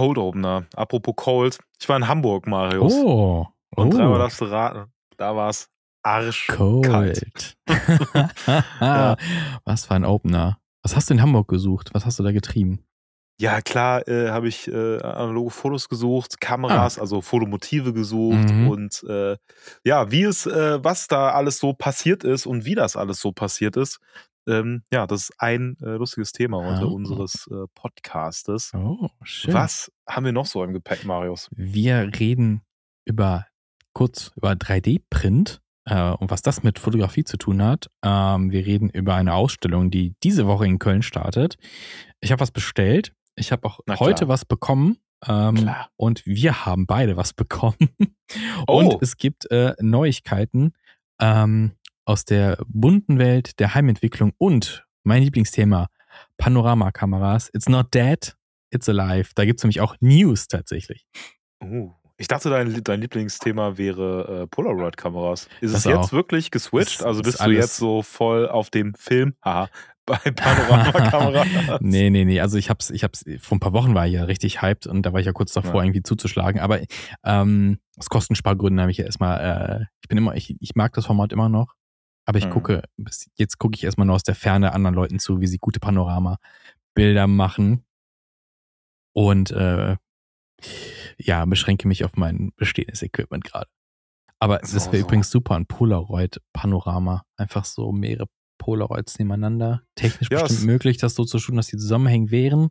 Cold Opener. Apropos Cold. Ich war in Hamburg, Marius. Oh. Und oh. dreimal darfst du raten. Da war es arschkalt. Ja. Was für ein Opener. Was hast du in Hamburg gesucht? Was hast du da getrieben? Ja, klar, äh, habe ich äh, analoge Fotos gesucht, Kameras, also Fotomotive gesucht Mhm. und äh, ja, wie es, äh, was da alles so passiert ist und wie das alles so passiert ist. Ähm, ja, das ist ein äh, lustiges Thema heute Oh. unseres äh, Podcastes. Oh, schön. Was haben wir noch so im Gepäck, Marius? Wir reden über kurz über 3D-Print äh, und was das mit Fotografie zu tun hat. Ähm, wir reden über eine Ausstellung, die diese Woche in Köln startet. Ich habe was bestellt. Ich habe auch heute was bekommen. Ähm, und wir haben beide was bekommen. Oh. Und es gibt äh, Neuigkeiten ähm, aus der bunten Welt der Heimentwicklung und mein Lieblingsthema, Panoramakameras. It's not dead, it's alive. Da gibt es nämlich auch News tatsächlich. Uh, ich dachte, dein, dein Lieblingsthema wäre äh, Polaroid-Kameras. Ist Das es jetzt auch. wirklich geswitcht? Ist- also ist bist du jetzt so voll auf dem Film, haha, bei Panoramakameras? Nee, nee, nee. Also ich hab's, ich hab's, vor ein paar Wochen war ich ja richtig hyped und da war ich ja kurz davor, Ja. irgendwie zuzuschlagen. Aber ähm, aus Kostenspargründen habe ich ja erstmal, äh, ich bin immer, ich, ich mag das Format immer noch, aber ich Mhm. gucke, bis jetzt gucke ich erstmal nur aus der Ferne anderen Leuten zu, wie sie gute Panorama-Bilder machen. Und äh, ja, beschränke mich auf mein bestehendes Equipment gerade. Aber So, das wäre so. übrigens super, ein Polaroid-Panorama. Einfach so mehrere Polaroids nebeneinander. Technisch Ja, bestimmt es- möglich, das so zu tun, dass die zusammenhängen wären.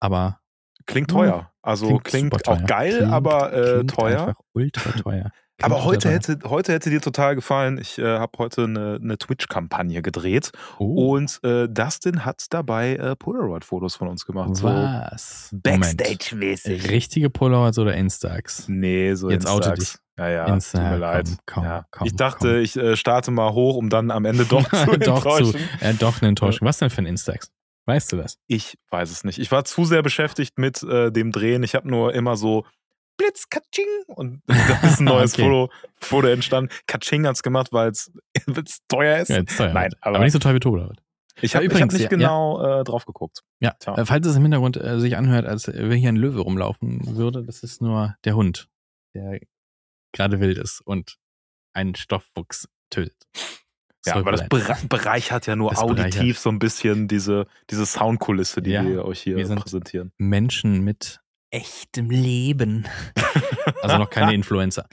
Aber Klingt teuer. Also klingt, teuer. auch geil, Klingt- aber äh, klingt teuer. Einfach ultra teuer. Klingt Aber ultra heute teuer. hätte, heute hätte dir total gefallen. Ich äh, habe heute eine, eine Twitch-Kampagne gedreht Oh, und äh, Dustin hat dabei äh, Polaroid-Fotos von uns gemacht. So was? Moment. Backstage-mäßig. Richtige Polaroids oder Instax? Nee, so Jetzt oute Instax. Ja, ja, Insta, tut mir komm, leid. komm, ja. komm, ich dachte, komm. ich äh, starte mal hoch, um dann am Ende doch zu doch, zu, enttäuschen. äh, doch eine Enttäuschung. Was denn für ein Instax? Weißt du das? Ich weiß es nicht. Ich war zu sehr beschäftigt mit äh, dem Drehen. Ich habe nur immer so Blitz, Katsching und da ist ein neues Okay. Foto, Foto entstanden. Katsching hat's gemacht, weil es teuer ist. Ja, teuer. Nein, aber, aber- nicht so teuer wie Polaroid. Ich habe Ja, hab übrigens, nicht ja, genau äh, drauf geguckt. Ja, Tja. äh, falls es im Hintergrund äh, sich anhört, als wenn hier ein Löwe rumlaufen würde, das ist nur der Hund, der gerade wild ist und einen Stofffuchs tötet. Ja, aber das bereichert ja nur Das auditiv bereichert. so ein bisschen diese, diese Soundkulisse, die Ja, wir euch hier wir präsentieren. Menschen mit echtem Leben. also noch keine Influencer.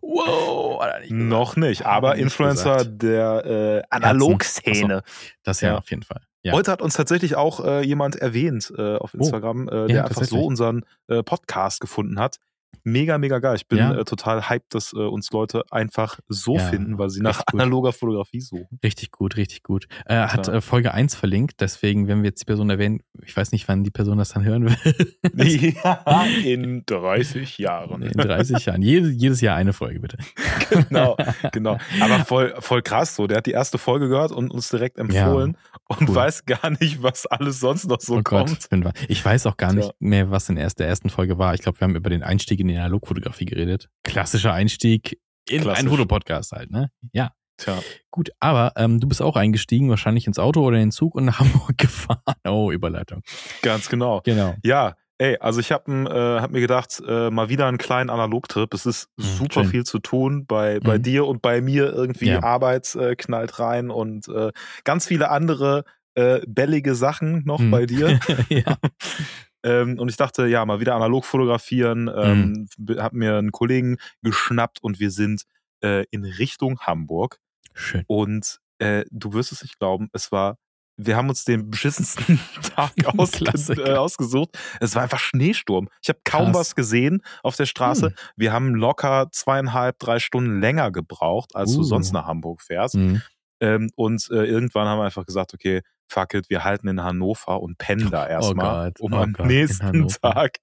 Wow, nicht. Noch nicht, aber Nicht Influencer gesagt. der äh, Analogszene. Das ja, Ja. auf jeden Fall. Ja. Heute hat uns tatsächlich auch äh, jemand erwähnt äh, auf Instagram, äh, der einfach so unseren äh, Podcast gefunden hat. Mega, mega geil. Ich bin Ja. äh, total hyped, dass äh, uns Leute einfach so Ja, finden, weil sie nach gut. analoger Fotografie suchen. Richtig gut, richtig gut. Äh, hat Klar. äh, Folge 1 verlinkt, deswegen, wenn wir jetzt die Person erwähnen, ich weiß nicht, wann die Person das dann hören will. Ja, in 30 Jahren. In 30 Jahren. Jede, jedes Jahr eine Folge, bitte. genau, genau. Aber voll, voll krass so. Der hat die erste Folge gehört und uns direkt empfohlen und cool. weiß gar nicht, was alles sonst noch so oh Gott, kommt. wahr. Ich weiß auch gar nicht mehr, was in der ersten Folge war. Ich glaube, wir haben über den Einstieg in die Analogfotografie geredet. Klassischer Einstieg in Klassisch. einen Fotopodcast halt, ne? Ja. Tja, Gut, aber ähm, du bist auch eingestiegen, wahrscheinlich ins Auto oder in den Zug und nach Hamburg gefahren. Oh, Überleitung. ganz genau. Genau. Ja, ey, also ich habe äh, hab mir gedacht, äh, mal wieder einen kleinen Analogtrip. Es ist Mhm, super schön. viel zu tun bei, bei Mhm. dir und bei mir. Irgendwie Ja. Arbeit äh, knallt rein und äh, ganz viele andere äh, bellige Sachen noch Mhm. bei dir. ja. ähm, und ich dachte, ja, mal wieder analog fotografieren. Ähm, Mhm. Hab mir einen Kollegen geschnappt und wir sind äh, in Richtung Hamburg. Schön. Und äh, du wirst es nicht glauben, es war, wir haben uns den beschissensten Tag Klassiker. äh, ausgesucht. Es war einfach Schneesturm. Ich habe kaum Krass. was gesehen auf der Straße. Hm. Wir haben locker zweieinhalb, drei Stunden länger gebraucht, als du Uh. sonst nach Hamburg fährst. Mhm. Ähm, und äh, irgendwann haben wir einfach gesagt, okay, fuck it, wir halten in Hannover und pennen da erstmal, Gott, um oh am Gott, nächsten. Tag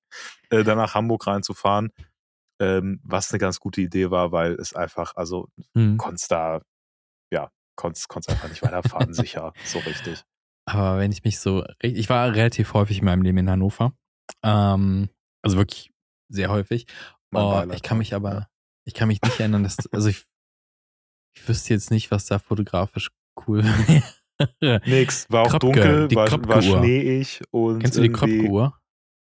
äh, dann nach Hamburg reinzufahren. Ähm, was eine ganz gute Idee war, weil es einfach, also Mhm. konntest da, ja, konntest, konntest einfach nicht weiterfahren, sicher, so richtig. Aber wenn ich mich so, ich war relativ häufig in meinem Leben in Hannover. Ähm, also wirklich sehr häufig. Oh, ich kann mich aber, ich kann mich nicht erinnern, dass, also ich, ich wüsste jetzt nicht, was da fotografisch cool wäre. Nix, war auch Kröpke, dunkel, die war, war schneeig und Kennst du die Kröpke-Uhr?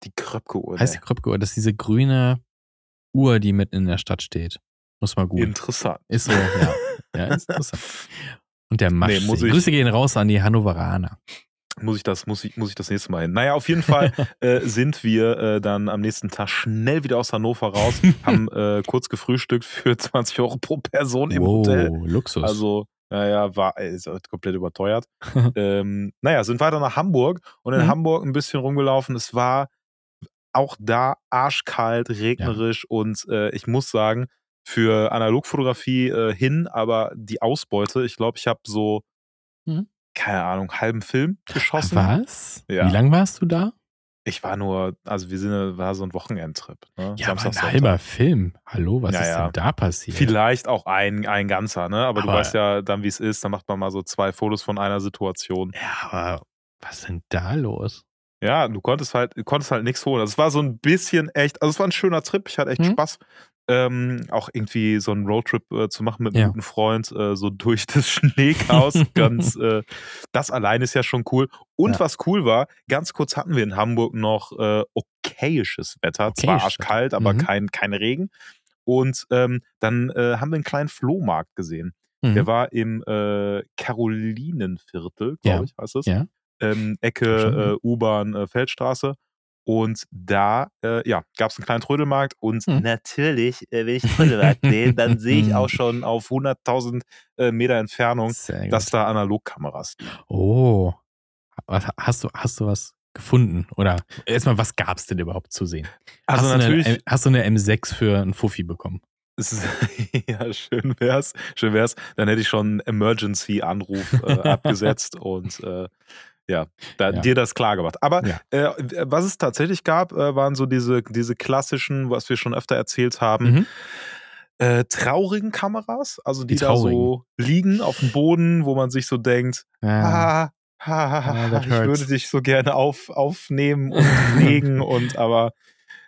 Die Kröpke-Uhr. Heißt die Kröpke-Uhr, das ist diese grüne Uhr, die mitten in der Stadt steht. Muss mal gut. Interessant. Ist so, ja. ja, interessant. Und der Masch. Nee, ich- Grüße gehen raus an die Hannoveraner. Muss ich das, muss ich, muss ich das nächste Mal hin. Naja, auf jeden Fall äh, sind wir äh, dann am nächsten Tag schnell wieder aus Hannover raus, haben äh, kurz gefrühstückt für 20 Euro pro Person im Hotel. Luxus. Also, naja, war äh, ist halt komplett überteuert. ähm, naja, sind weiter nach Hamburg und in Mhm. Hamburg ein bisschen rumgelaufen. Es war auch da arschkalt, regnerisch und äh, ich muss sagen, für Analogfotografie äh, hin, aber die Ausbeute, ich glaube, ich habe so, Mhm. keine Ahnung, halben Film geschossen. Was? Ja. Wie lange warst du da? Ich war nur, also wir sind, war so ein Wochenendtrip. Ne? Ja, aber Samstag, ein Sonntag. halber Film. Hallo, was Ja, ist ja. denn da passiert? Vielleicht auch ein, ein ganzer, ne? Aber, du Aber- weißt ja dann, wie es ist. Dann macht man mal so zwei Fotos von einer Situation. Ja, aber was ist denn da los? Ja, du konntest halt, du konntest halt nichts holen. Also es war so ein bisschen echt, also es war ein schöner Trip. Ich hatte echt Mhm. Spaß. Ähm, auch irgendwie so einen Roadtrip äh, zu machen mit einem Ja. guten Freund, äh, so durch das Schneechaos. ganz, äh, das allein ist ja schon cool. Und Ja. was cool war, ganz kurz hatten wir in Hamburg noch äh, okayisches Wetter. Zwar Okayisches arschkalt, aber Mhm. kein, kein Regen. Und ähm, dann äh, haben wir einen kleinen Flohmarkt gesehen. Mhm. Der war im äh, Karolinenviertel, Ja. glaube ich, heißt es. Ja. Ähm, Ecke ja. U-Bahn Feldstraße. Und da äh, ja, gab es einen kleinen Trödelmarkt und Hm. natürlich, äh, wenn ich Trödelmarkt sehe, dann sehe ich auch schon auf 100.000 äh, Meter Entfernung, dass da Analogkameras liegen. Oh. Was, hast, du, hast du was gefunden? Oder erstmal, was gab es denn überhaupt zu sehen? Also hast natürlich, Du eine, hast du eine M6 für einen Fuffi bekommen? ja, schön wär's, schön wär's, dann hätte ich schon einen Emergency-Anruf äh, abgesetzt und äh, ja, da, Ja. dir das klar gemacht. Aber Ja. äh, was es tatsächlich gab, äh, waren so diese, diese klassischen, was wir schon öfter erzählt haben, Mhm. äh, traurigen Kameras, also die, Die da so liegen auf dem Boden, wo man sich so denkt, Ja. ah, ha, ha, ha, that ich hurts. würde dich so gerne auf, aufnehmen und pflegen und aber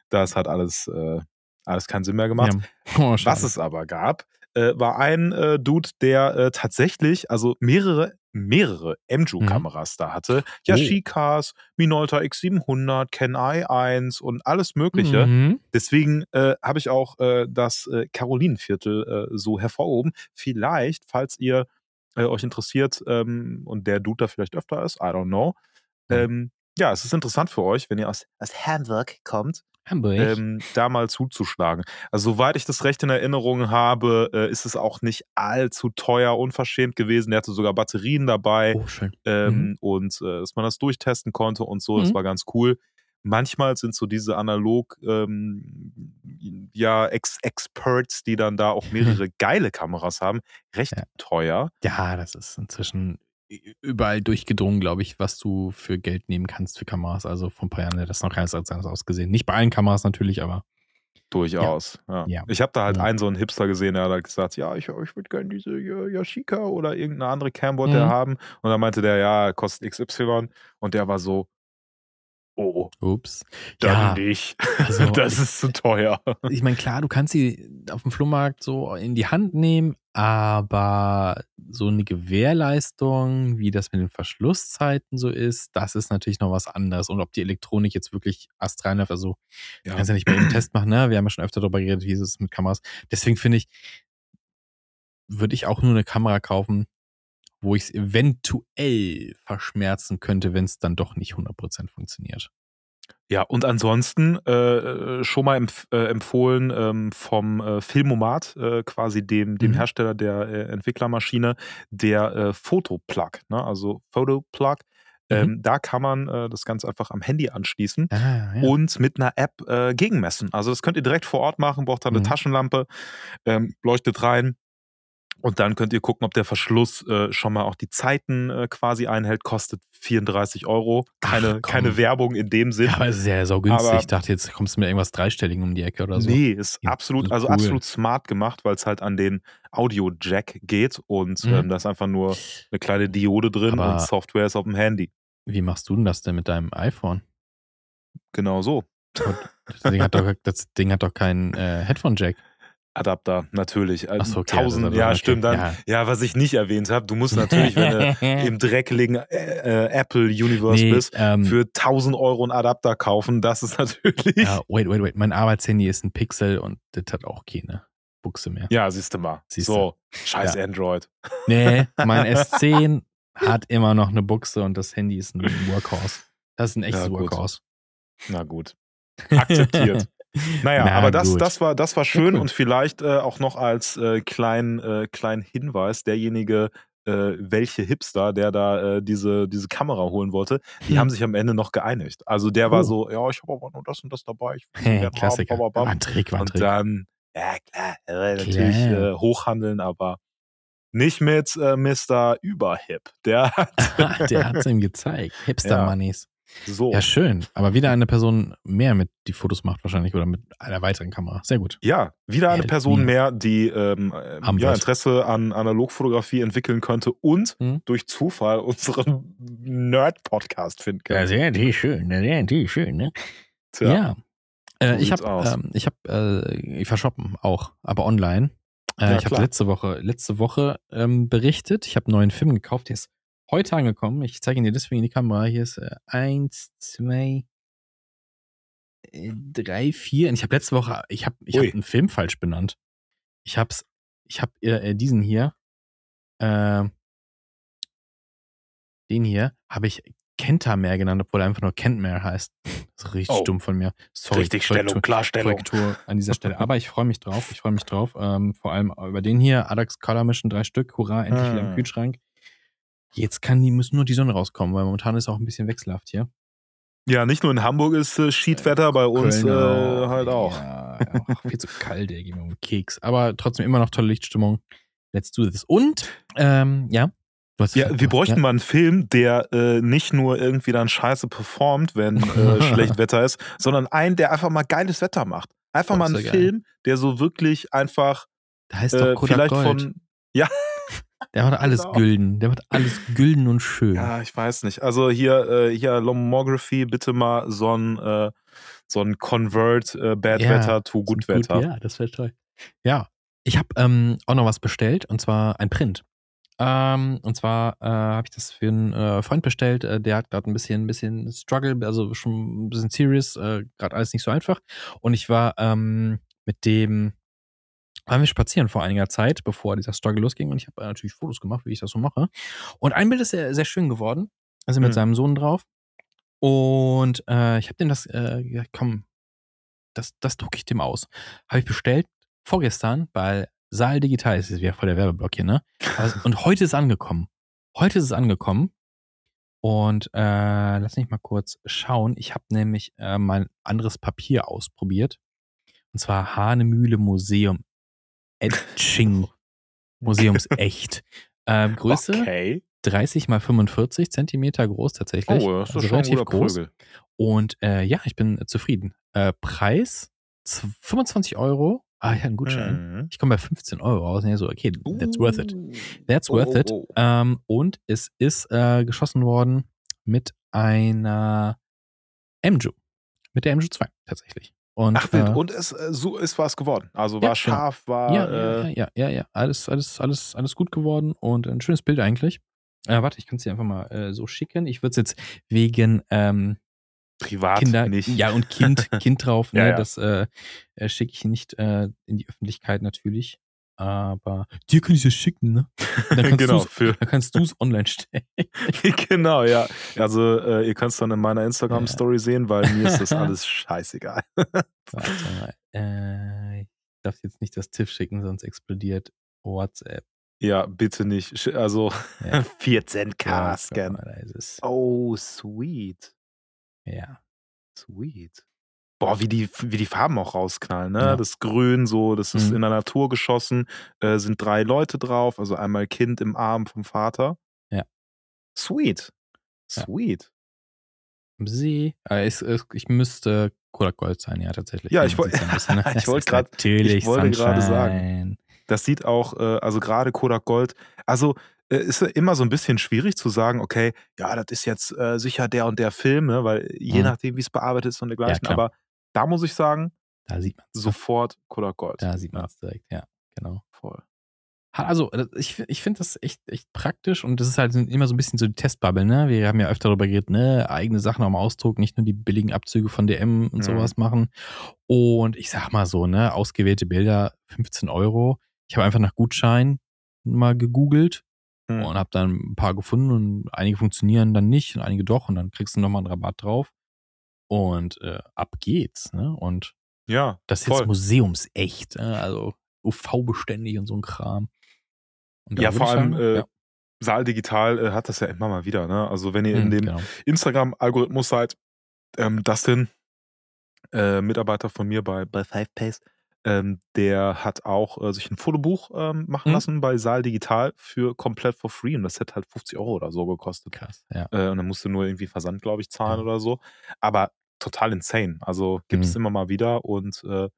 das hat alles, äh, alles keinen Sinn mehr gemacht. Ja. Oh. Was es aber gab, äh, war ein äh, Dude, der äh, tatsächlich, also mehrere, mehrere MJU-Kameras da hatte. Yashicas, Minolta X700, Ken i1 und alles Mögliche. Mhm. Deswegen äh, habe ich auch äh, das äh, Karolinenviertel äh, so hervorgehoben. Vielleicht, falls ihr äh, euch interessiert ähm, und der Dude da vielleicht öfter ist, I don't know. Ähm, ja, es ist interessant für euch, wenn ihr aus, aus Hamburg kommt, Hamburg. ähm, da mal zuzuschlagen. Also soweit ich das recht in Erinnerung habe, äh, ist es auch nicht allzu teuer, unverschämt gewesen. Der hatte sogar Batterien dabei oh, schön. ähm, und äh, dass man das durchtesten konnte und so. Das Mhm. war ganz cool. Manchmal sind so diese analog ähm, ja Ex Experts, die dann da auch mehrere geile Kameras haben, recht Ja. teuer. Ja, das ist inzwischen überall durchgedrungen, glaube ich, was du für Geld nehmen kannst für Kameras. Also vor ein paar Jahren hat das noch ganz anders ausgesehen. Nicht bei allen Kameras natürlich, aber Durchaus. Ja. Ja. Ich habe da halt Ja. einen so einen Hipster gesehen, der hat halt gesagt, ja, ich, ich würde gerne diese Ja- Yashica oder irgendeine andere Camboard Mhm. haben. Und dann meinte der, ja, kostet XY. Und der war so, oh, ups. dann Ja, nicht. also das ist zu teuer. ich meine, klar, du kannst sie auf dem Flohmarkt so in die Hand nehmen, aber so eine Gewährleistung, wie das mit den Verschlusszeiten so ist, das ist natürlich noch was anderes. Und ob die Elektronik jetzt wirklich astrein läuft, also du kannst ja nicht eben einen Test machen, ne? Wir haben ja schon öfter darüber geredet, wie ist es mit Kameras. Deswegen finde ich, würde ich auch nur eine Kamera kaufen, wo ich es eventuell verschmerzen könnte, wenn es dann doch nicht 100% funktioniert. Ja, und ansonsten äh, schon mal empf äh, empfohlen ähm, vom äh, Filmomat, äh, quasi dem, dem Mhm. Hersteller der äh, Entwicklermaschine, der äh, Fotoplug, ne? also Photoplug. Mhm. Ähm, da kann man äh, das Ganze einfach am Handy anschließen Ah, ja. und mit einer App äh, gegenmessen. Also das könnt ihr direkt vor Ort machen, braucht dann eine Mhm. Taschenlampe, ähm, leuchtet rein. Und dann könnt ihr gucken, ob der Verschluss äh, schon mal auch die Zeiten äh, quasi einhält. Kostet 34 Euro. Keine, Ach, keine Werbung in dem Sinn. ja, aber es ist ja so günstig. Aber- ich dachte, jetzt kommst du mit irgendwas Dreistelligen um die Ecke oder so. Nee, ist Ja, absolut, also cool. absolut smart gemacht, weil es halt an den Audio-Jack geht und Mhm. ähm, da ist einfach nur eine kleine Diode drin Aber- und Software ist auf dem Handy. Wie machst du denn das denn mit deinem iPhone? Genau so. Das Ding hat doch, das Ding hat doch keinen äh, Headphone-Jack. Adapter, natürlich. Ach so, okay, Tausend, also, ja, okay, stimmt. Dann, ja. ja. was ich nicht erwähnt habe, du musst natürlich, wenn du im dreckligen äh, äh, Apple Universe Nee, bist, ähm, für 1000 Euro einen Adapter kaufen. Das ist natürlich. Ja, Ja, wait, wait, wait. Mein Arbeitshandy ist ein Pixel und das hat auch keine Buchse mehr. siehst du mal. Siehst du. so, scheiß Ja. Android. Nee, mein S10 hat immer noch eine Buchse und das Handy ist ein Workhorse. Das ist ein echtes Ja. Workhorse. Na gut. Akzeptiert. Naja, Na aber das, gut. das, war, das war schön und vielleicht äh, auch noch als äh, kleinen äh, kleinen Hinweis, derjenige, äh, welche Hipster, der da äh, diese, diese Kamera holen wollte, die Hm. haben sich am Ende noch geeinigt. Also der war Oh. so, ja, ich habe aber nur das und das dabei. Ich will gerne haben, Klassiker. bam, bam, War ein Trick, war ein Und Trick. dann, ja klar, äh, natürlich hochhandeln, aber nicht mit äh, Mr. Überhip. Der hat Der hat es ihm gezeigt. Hipster-Moneys. So. Ja, schön. Aber wieder eine Person mehr mit die Fotos macht wahrscheinlich oder mit einer weiteren Kamera. Sehr gut. Ja, wieder eine Person mehr, die ähm, ja. Interesse an Analogfotografie entwickeln könnte und Mhm. durch Zufall unseren Nerd-Podcast finden Ja, könnte. sehr natürlich schön. Sehr natürlich schön, ne? Tja, Ja. Äh, so ich habe, ähm, ich habe, äh, ich verschoppen auch, aber online. Äh, Ja, ich habe letzte Woche, letzte Woche ähm, berichtet. Ich habe einen neuen Film gekauft. Der ist heute angekommen. Ich zeige ihn dir deswegen in die Kamera. Hier ist äh, eins, zwei, äh, drei, vier. Und ich habe letzte Woche, ich habe, ich habe Ui. einen Film falsch benannt. Ich hab's, ich habe äh, diesen hier, äh, den hier habe ich Kentamer genannt, obwohl er einfach nur Kentmere heißt. Das ist richtig Oh. dumm von mir. Sorry. Richtigstellung, Korrektur- Klarstellung. Korrektur an dieser Stelle. Aber ich freue mich drauf. Ich freue mich drauf. Ähm, vor allem über den hier. Adax Color Mission, drei Stück. Hurra, endlich wieder im Ah. Kühlschrank. Jetzt kann die, müssen nur die Sonne rauskommen, weil momentan ist auch ein bisschen wechselhaft hier. Ja, nicht nur in Hamburg ist äh, Schiedwetter, bei uns Köln äh, halt auch. Ja, auch viel zu kalt, ey, gib mir einen Keks. Aber trotzdem immer noch tolle Lichtstimmung. Let's do this. Und, ähm, ja. Ja, wir bräuchten ja. mal einen Film, der äh, nicht nur irgendwie dann scheiße performt, wenn äh, schlecht Wetter ist, sondern einen, der einfach mal geiles Wetter macht. Einfach Oh, mal einen geil. Film, der so wirklich einfach Da heißt äh, doch Kodak vielleicht Gold. von. Ja, Der macht alles Genau. gülden. Der macht alles gülden und schön. Ja, ich weiß nicht. Also hier, äh, hier Lomography, bitte mal so ein, äh, so ein Convert äh, Bad Ja, Wetter to Good Gut, Wetter. Ja, das wäre toll. Ja, ich habe ähm, auch noch was bestellt und zwar ein Print. Ähm, und zwar äh, habe ich das für einen äh, Freund bestellt, äh, der hat gerade ein bisschen, ein bisschen Struggle, also schon ein bisschen serious, äh, gerade alles nicht so einfach. Und ich war ähm, mit dem, waren wir spazieren vor einiger Zeit, bevor dieser Struggle losging und ich habe äh, natürlich Fotos gemacht, wie ich das so mache. Und ein Bild ist sehr, sehr schön geworden, also mit Mhm. seinem Sohn drauf. Und äh, ich habe dem das, äh, gesagt, komm, das, das drucke ich dem aus. Habe ich bestellt vorgestern bei Saal Digital. Das ist wieder voll der Werbeblock hier, ne? Und heute ist es angekommen. Heute ist es angekommen. Und äh, lass mich mal kurz schauen. Ich habe nämlich äh, mal ein anderes Papier ausprobiert. Und zwar Hahnemühle Museum Etching. Museumsecht. Ähm, Größe Okay. 30 mal 45 Zentimeter groß tatsächlich. Oh, das ist also schon relativ groß. Prügel. Und äh, ja, ich bin zufrieden. Äh, Preis z- 25 Euro. Ah, ich hatte einen Gutschein. Mhm. Ich komme bei 15 Euro raus. Ja, so, okay, that's worth it. Uh. That's Oh, worth oh, it. oh. Ähm, und es ist äh, geschossen worden mit einer MJU. Mit der MJU 2 tatsächlich. Und, Ach wild, äh, und es äh, so ist was geworden. Also Ja, war genau. scharf, war ja, äh, ja, ja, ja, ja. Alles, alles, alles, alles gut geworden und ein schönes Bild eigentlich. Äh, warte, ich kann es dir einfach mal äh, so schicken. Ich würde es jetzt wegen ähm, privat Kinder, nicht. ja und Kind, Kind drauf, ne? Ja, ja. Das äh, schicke ich nicht in die Öffentlichkeit natürlich. Aber dir kann ich das schicken, ne? Dann kannst genau, für, dann kannst du es online stellen. genau, ja. Also äh, ihr könnt es dann in meiner Instagram-Story sehen, weil mir ist das alles scheißegal. Warte mal. Äh, ich darf jetzt nicht das TIFF schicken, sonst explodiert WhatsApp. ja, bitte nicht. Also Ja. 14k Ja, Scan. es. Oh, sweet. Ja. Sweet. Boah, wie die, wie die Farben auch rausknallen, ne? Ja. Das Grün so, das ist Mhm. in der Natur geschossen, äh, sind drei Leute drauf, also einmal Kind im Arm vom Vater. Ja. Sweet. Ja. Sweet. Am See. Äh, es, es, ich müsste Kodak Gold sein, ja, tatsächlich. Ja, ich woll- ja ne? ich wollte grad- Natürlich, ich wollte gerade sagen. Das sieht auch, äh, also gerade Kodak Gold, also äh, ist ja immer so ein bisschen schwierig zu sagen, okay, ja, das ist jetzt äh, sicher der und der Film, ne? weil je Mhm. nachdem, wie es bearbeitet ist und dergleichen. klar. aber da muss ich sagen, Da sieht man sofort Kodak Gold. Da sieht man es direkt, ja, genau. Voll. Also, äh, ich, ich finde das echt, echt praktisch und das ist halt immer so ein bisschen so die Testbubble, ne? Wir haben ja öfter darüber geredet, ne? Eigene Sachen am Ausdruck, nicht nur die billigen Abzüge von DM und Mhm. sowas machen. Und ich sag mal so, ne? Ausgewählte Bilder, 15 Euro. Ich habe einfach nach Gutschein mal gegoogelt Hm. und habe dann ein paar gefunden und einige funktionieren dann nicht und einige doch und dann kriegst du nochmal einen Rabatt drauf. Und äh, ab geht's, ne? Und Ja, das ist voll. jetzt museumsecht, ne? also UV-beständig und so ein Kram. Ja, vor allem sagen, äh, ja. Saal Digital äh, hat das ja immer mal wieder. Ne? Also wenn ihr in Hm, dem genau. Instagram-Algorithmus seid, ähm, Dustin, äh, Mitarbeiter von mir bei, bei Five Pace, ähm, der hat auch äh, sich ein Fotobuch ähm, machen Mhm. lassen bei Saal Digital für komplett for free und das hätte halt 50 Euro oder so gekostet. Krass, ja. Äh, und dann musst du nur irgendwie Versand, glaube ich, zahlen Ja. oder so. Aber total insane. Also gibt es Mhm. immer mal wieder und äh,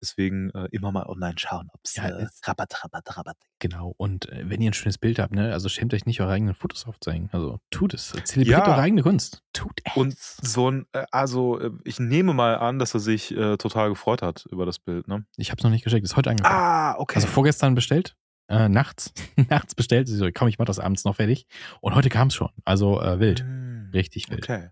deswegen äh, immer mal online schauen, ob es Ja, äh, Rabatt, Rabatt, Rabatt. Genau. Und äh, wenn ihr ein schönes Bild habt, ne, also schämt euch nicht, eure eigenen Fotos aufzuhängen. Also tut es. Zelebriert Ja. eure eigene Kunst. Tut es. Und so ein, äh, also äh, ich nehme mal an, dass er sich äh, total gefreut hat über das Bild, ne? ich habe es noch nicht geschickt. Ist heute angekommen. Ah, okay. Also vorgestern bestellt. Äh, nachts. nachts bestellt. Ich So, komm, ich mach das abends noch fertig. Und heute kam es schon. Also äh, wild. Hm, Richtig wild. Okay.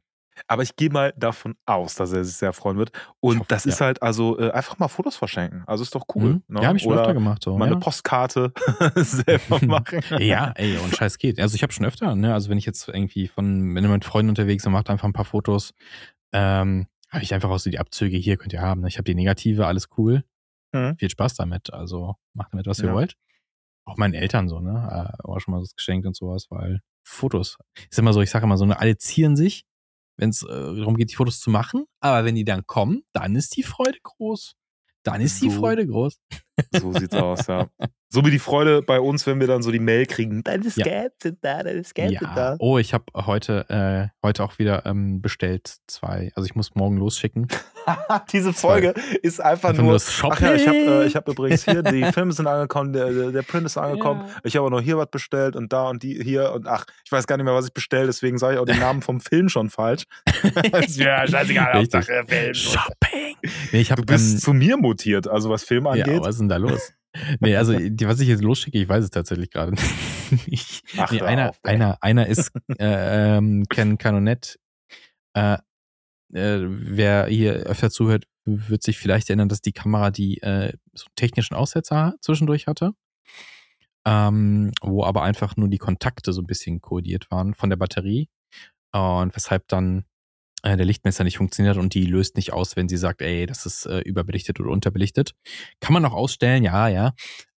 Aber ich gehe mal davon aus, dass er sich sehr freuen wird. Und hoffe, das ist halt also äh, einfach mal Fotos verschenken. Also ist doch cool. Mhm. Ne? Ja, habe ich schon Oder öfter gemacht. So, mal ja. eine Postkarte selber machen. Ja, ey, und Scheiß geht. Also ich habe schon öfter, ne, also wenn ich jetzt irgendwie von, wenn ihr mit Freunden unterwegs und macht einfach ein paar Fotos, ähm, habe ich einfach auch so die Abzüge hier, könnt ihr haben. Ne? Ich habe die Negative, alles cool. Mhm. Viel Spaß damit. Also macht damit, was ihr Ja. wollt. Auch meinen Eltern so, ne? Äh, auch schon mal was geschenkt und sowas, weil Fotos. Ist immer so, ich sage immer so, ne, alle zieren sich, wenn es äh, darum geht, die Fotos zu machen. Aber wenn die dann kommen, dann ist die Freude groß. Dann ist die So. Freude groß. So sieht's aus, ja. So wie die Freude bei uns, wenn wir dann so die Mail kriegen. Deine Ja. Scans sind da, deine Scans sind Ja. da. Oh, ich habe heute, äh, heute auch wieder ähm, bestellt zwei. Also ich muss morgen losschicken. Diese Folge ist einfach, Einfach nur. das Shopping. Ach ja, ich habe äh, ich hab übrigens hier, die Filme sind angekommen, der, der, Print ist angekommen. Ja. Ich habe auch noch hier was bestellt und da und die hier und ach, ich weiß gar nicht mehr, was ich bestelle, deswegen sage ich auch den Namen vom Film schon falsch. ja, scheißegal. Hauptsache Film. Shopping. Nee, ich habe Du bist ähm, zu mir mutiert, also was Film ja, angeht. was ist denn da los? Nee, also die, was ich jetzt losschicke, ich weiß es tatsächlich gerade nicht. Ach, nee, einer, auf, einer, einer ist äh, ähm, Ken Canonet. Äh, äh, wer hier öfter zuhört, wird sich vielleicht erinnern, dass die Kamera die äh, so technischen Aussetzer zwischendurch hatte. Ähm, wo aber einfach nur die Kontakte so ein bisschen kodiert waren von der Batterie. Und weshalb dann der Lichtmesser nicht funktioniert und die löst nicht aus, wenn sie sagt, ey, das ist äh, überbelichtet oder unterbelichtet. Kann man auch ausstellen, ja, ja.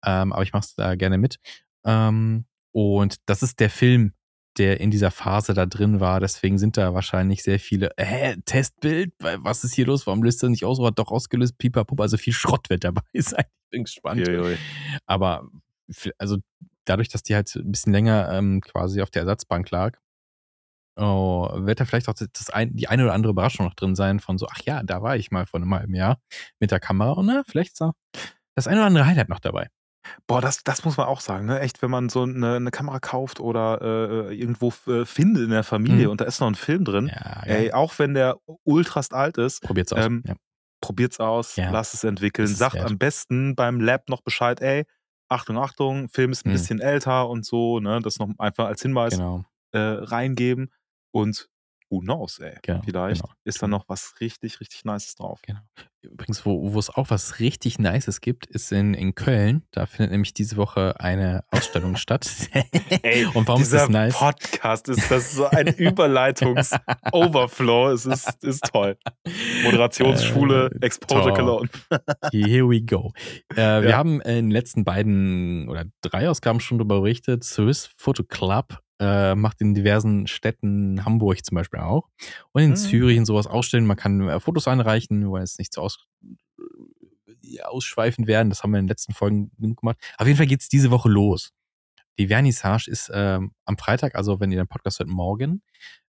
Ähm, aber ich mache es da gerne mit. Ähm, und das ist der Film, der in dieser Phase da drin war. Deswegen sind da wahrscheinlich sehr viele, hä, Testbild, was ist hier los? Warum löst er nicht aus? Oder hat doch ausgelöst, pipapup. Also viel Schrott wird dabei sein. Ich bin gespannt. Uiuiui. Aber also dadurch, dass die halt ein bisschen länger ähm, quasi auf der Ersatzbank lag, oh, wird da vielleicht auch das ein, die eine oder andere Überraschung noch drin sein von so, ach ja, da war ich mal vor einem halben Jahr mit der Kamera und na, vielleicht ist da das eine oder andere Highlight noch dabei. Boah, das, das muss man auch sagen, ne? Echt, wenn man so eine, eine Kamera kauft oder äh, irgendwo äh, findet in der Familie Mhm. und da ist noch ein Film drin, Ja, ey, auch wenn der ultrast alt ist, probiert's aus. ähm, ja. probiert's aus, Ja. lasst es entwickeln, sagt wert. am besten beim Lab noch Bescheid, ey, Achtung, Achtung, Film ist ein Mhm. bisschen älter und so, ne? Das noch einfach als Hinweis Genau. äh, reingeben und who knows, ey. Genau, Vielleicht genau. ist da noch was richtig, richtig Nices drauf. Genau. Übrigens, wo, wo es auch was richtig Nices gibt, ist in, in Köln. Da findet nämlich diese Woche eine Ausstellung statt. Ey, Und warum ist das nice? Podcast ist das so ein Überleitungs-Overflow. Es ist, ist toll. Moderationsschule, Äh, Exposure. Cologne. Here we go. Äh, Wir Ja. haben in den letzten beiden oder drei Ausgaben schon darüber berichtet. Swiss Photo Club äh, macht in diversen Städten, Hamburg zum Beispiel auch, und in Mhm. Zürich und sowas ausstellen. Man kann äh, Fotos einreichen, wir wollen jetzt nicht so aus, äh, ausschweifend werden. Das haben wir in den letzten Folgen genug gemacht. Auf jeden Fall geht's diese Woche los. Die Vernissage ist ähm, am Freitag, also wenn ihr den Podcast hört, morgen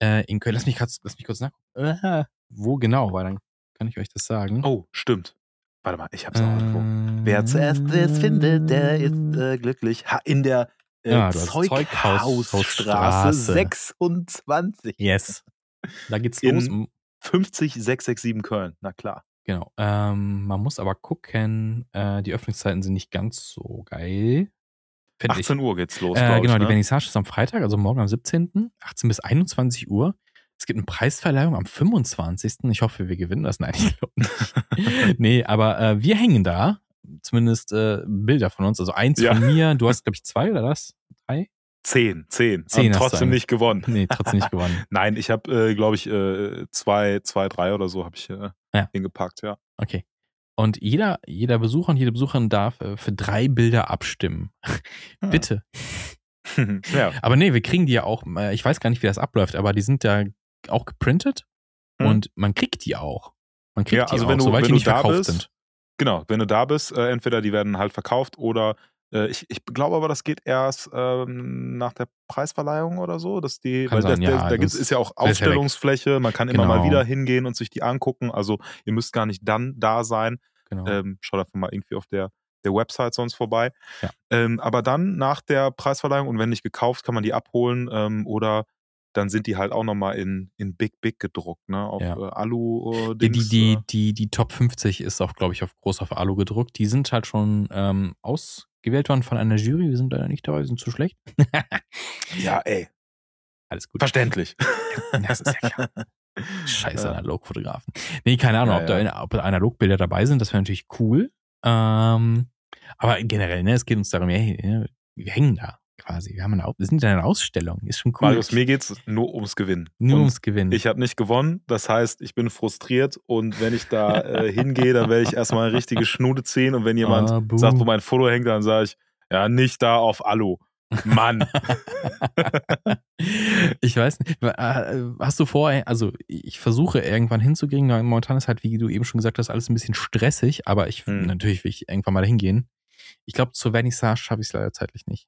äh, in Köln. Lass mich, kurz, lass mich kurz nachgucken. Äh, wo genau? Weil dann kann ich euch das sagen. Oh, stimmt. Warte mal, ich hab's auch irgendwo. Wer zuerst es findet, der ist äh, glücklich. Ha, in der äh, Ja, du hast Zeughausstraße Zeughausstraße. 26. Yes. Da geht's In- los. M- 50667 Köln. Na klar. Genau. Ähm, man muss aber gucken, äh, die Öffnungszeiten sind nicht ganz so geil. Find 18 ich. Uhr geht's los. Äh, genau, ich, ne? die Vernissage ist am Freitag, also morgen am 17. 18 bis 21 Uhr. Es gibt eine Preisverleihung am 25. Ich hoffe, wir gewinnen das. Nein, ich glaube nicht. nee, aber äh, wir hängen da. Zumindest äh, Bilder von uns. Also eins ja. von mir. Du hast, glaube ich, zwei oder was? Drei? Zehn, zehn. Zehn hast trotzdem nicht gewonnen. Nee, trotzdem nicht gewonnen. Nein, ich habe, äh, glaube ich, äh, zwei, zwei, drei oder so habe ich äh, ja. hingepackt, ja. Okay. Und jeder, jeder Besucher und jede Besucherin darf äh, für drei Bilder abstimmen. Hm. Bitte. ja. Aber nee, wir kriegen die ja auch, äh, ich weiß gar nicht, wie das abläuft, aber die sind ja auch geprintet hm. und man kriegt die auch. Man kriegt ja, die also auch, wenn du, sobald wenn die nicht verkauft bist, sind. Genau, wenn du da bist, äh, entweder die werden halt verkauft oder ich, ich glaube aber, das geht erst ähm, nach der Preisverleihung oder so, dass die, Kann weil sein, der, ja, der, da gibt, sonst ist ja auch. Ausstellungsfläche, man kann immer Genau. mal wieder hingehen und sich die angucken. Also ihr müsst gar nicht dann da sein. Genau. Ähm, schaut einfach mal irgendwie auf der, der Website sonst vorbei. Ja. Ähm, aber dann nach der Preisverleihung und wenn nicht gekauft, kann man die abholen ähm, oder dann sind die halt auch nochmal in, in Big Big gedruckt, ne? Auf Ja. äh, Alu. Äh, Ja, die, Dings, die, äh, die, die Top 50 ist auch, glaube ich, auf groß auf Alu gedruckt. Die sind halt schon ähm, ausgewählt worden von einer Jury. Wir sind leider nicht dabei, wir sind zu schlecht. ja, ey, Alles gut. verständlich. Das ist ja klar. Scheiß Ja. Analogfotografen. Nee, keine Ahnung, Ja, ob, da, ja. Analogbilder dabei sind, das wäre natürlich cool. Ähm, aber generell, ne, es geht uns darum, hey, wir hängen da quasi. Wir, haben eine, wir sind in einer Ausstellung, ist schon cool. Marius, mir geht's nur ums Gewinnen. Nur Und ums Gewinnen. Ich habe nicht gewonnen, das heißt, ich bin frustriert und wenn ich da äh, hingehe, dann werde ich erstmal eine richtige Schnude ziehen und wenn jemand buh. sagt, wo mein Foto hängt, dann sage ich, ja, nicht da auf Alu. Mann. ich weiß nicht. äh, Hast du vor, also ich versuche irgendwann hinzukriegen, weil momentan ist halt, wie du eben schon gesagt hast, alles ein bisschen stressig, aber ich Hm. natürlich will ich irgendwann mal dahin gehen. Ich glaube, zur Vernissage schaffe ich es leider zeitlich nicht.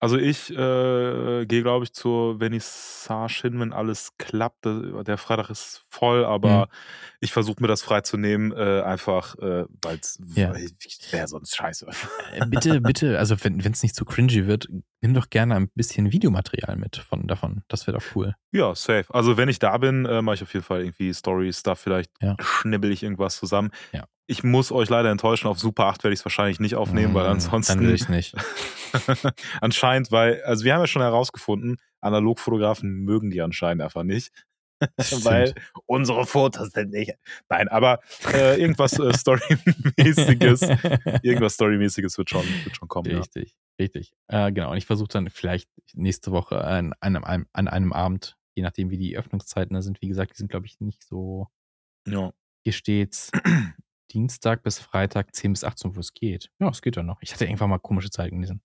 Also ich äh, gehe, glaube ich, zur Vernissage hin, wenn alles klappt. Der Freitag ist voll, aber Mhm. ich versuche mir das freizunehmen, äh, einfach, äh, weil es Ja. wäre sonst scheiße. Äh, bitte, bitte, also wenn es nicht zu cringy wird, nimm doch gerne ein bisschen Videomaterial mit von davon. Das wäre doch cool. Ja, safe. Also wenn ich da bin, äh, mache ich auf jeden Fall irgendwie Story-Stuff, vielleicht Ja. schnibbel ich irgendwas zusammen. Ja. Ich muss euch leider enttäuschen, auf Super 8 werde ich es wahrscheinlich nicht aufnehmen, weil Mm, ansonsten Dann will ich nicht. anscheinend, weil, also wir haben ja schon herausgefunden, Analogfotografen mögen die anscheinend einfach nicht. weil unsere Fotos sind nicht. Nein, aber äh, irgendwas äh, Storymäßiges, irgendwas Storymäßiges wird schon, wird schon kommen. Ja. Richtig, richtig. Äh, genau. Und ich versuche dann vielleicht nächste Woche an einem, an einem Abend, je nachdem wie die Öffnungszeiten da sind, wie gesagt, die sind, glaube ich, nicht so. Ja. Hier steht's Dienstag bis Freitag 10 bis 18 Uhr, wo es geht. Ja, es geht dann noch. Ich hatte irgendwann mal komische Zeiten gelesen.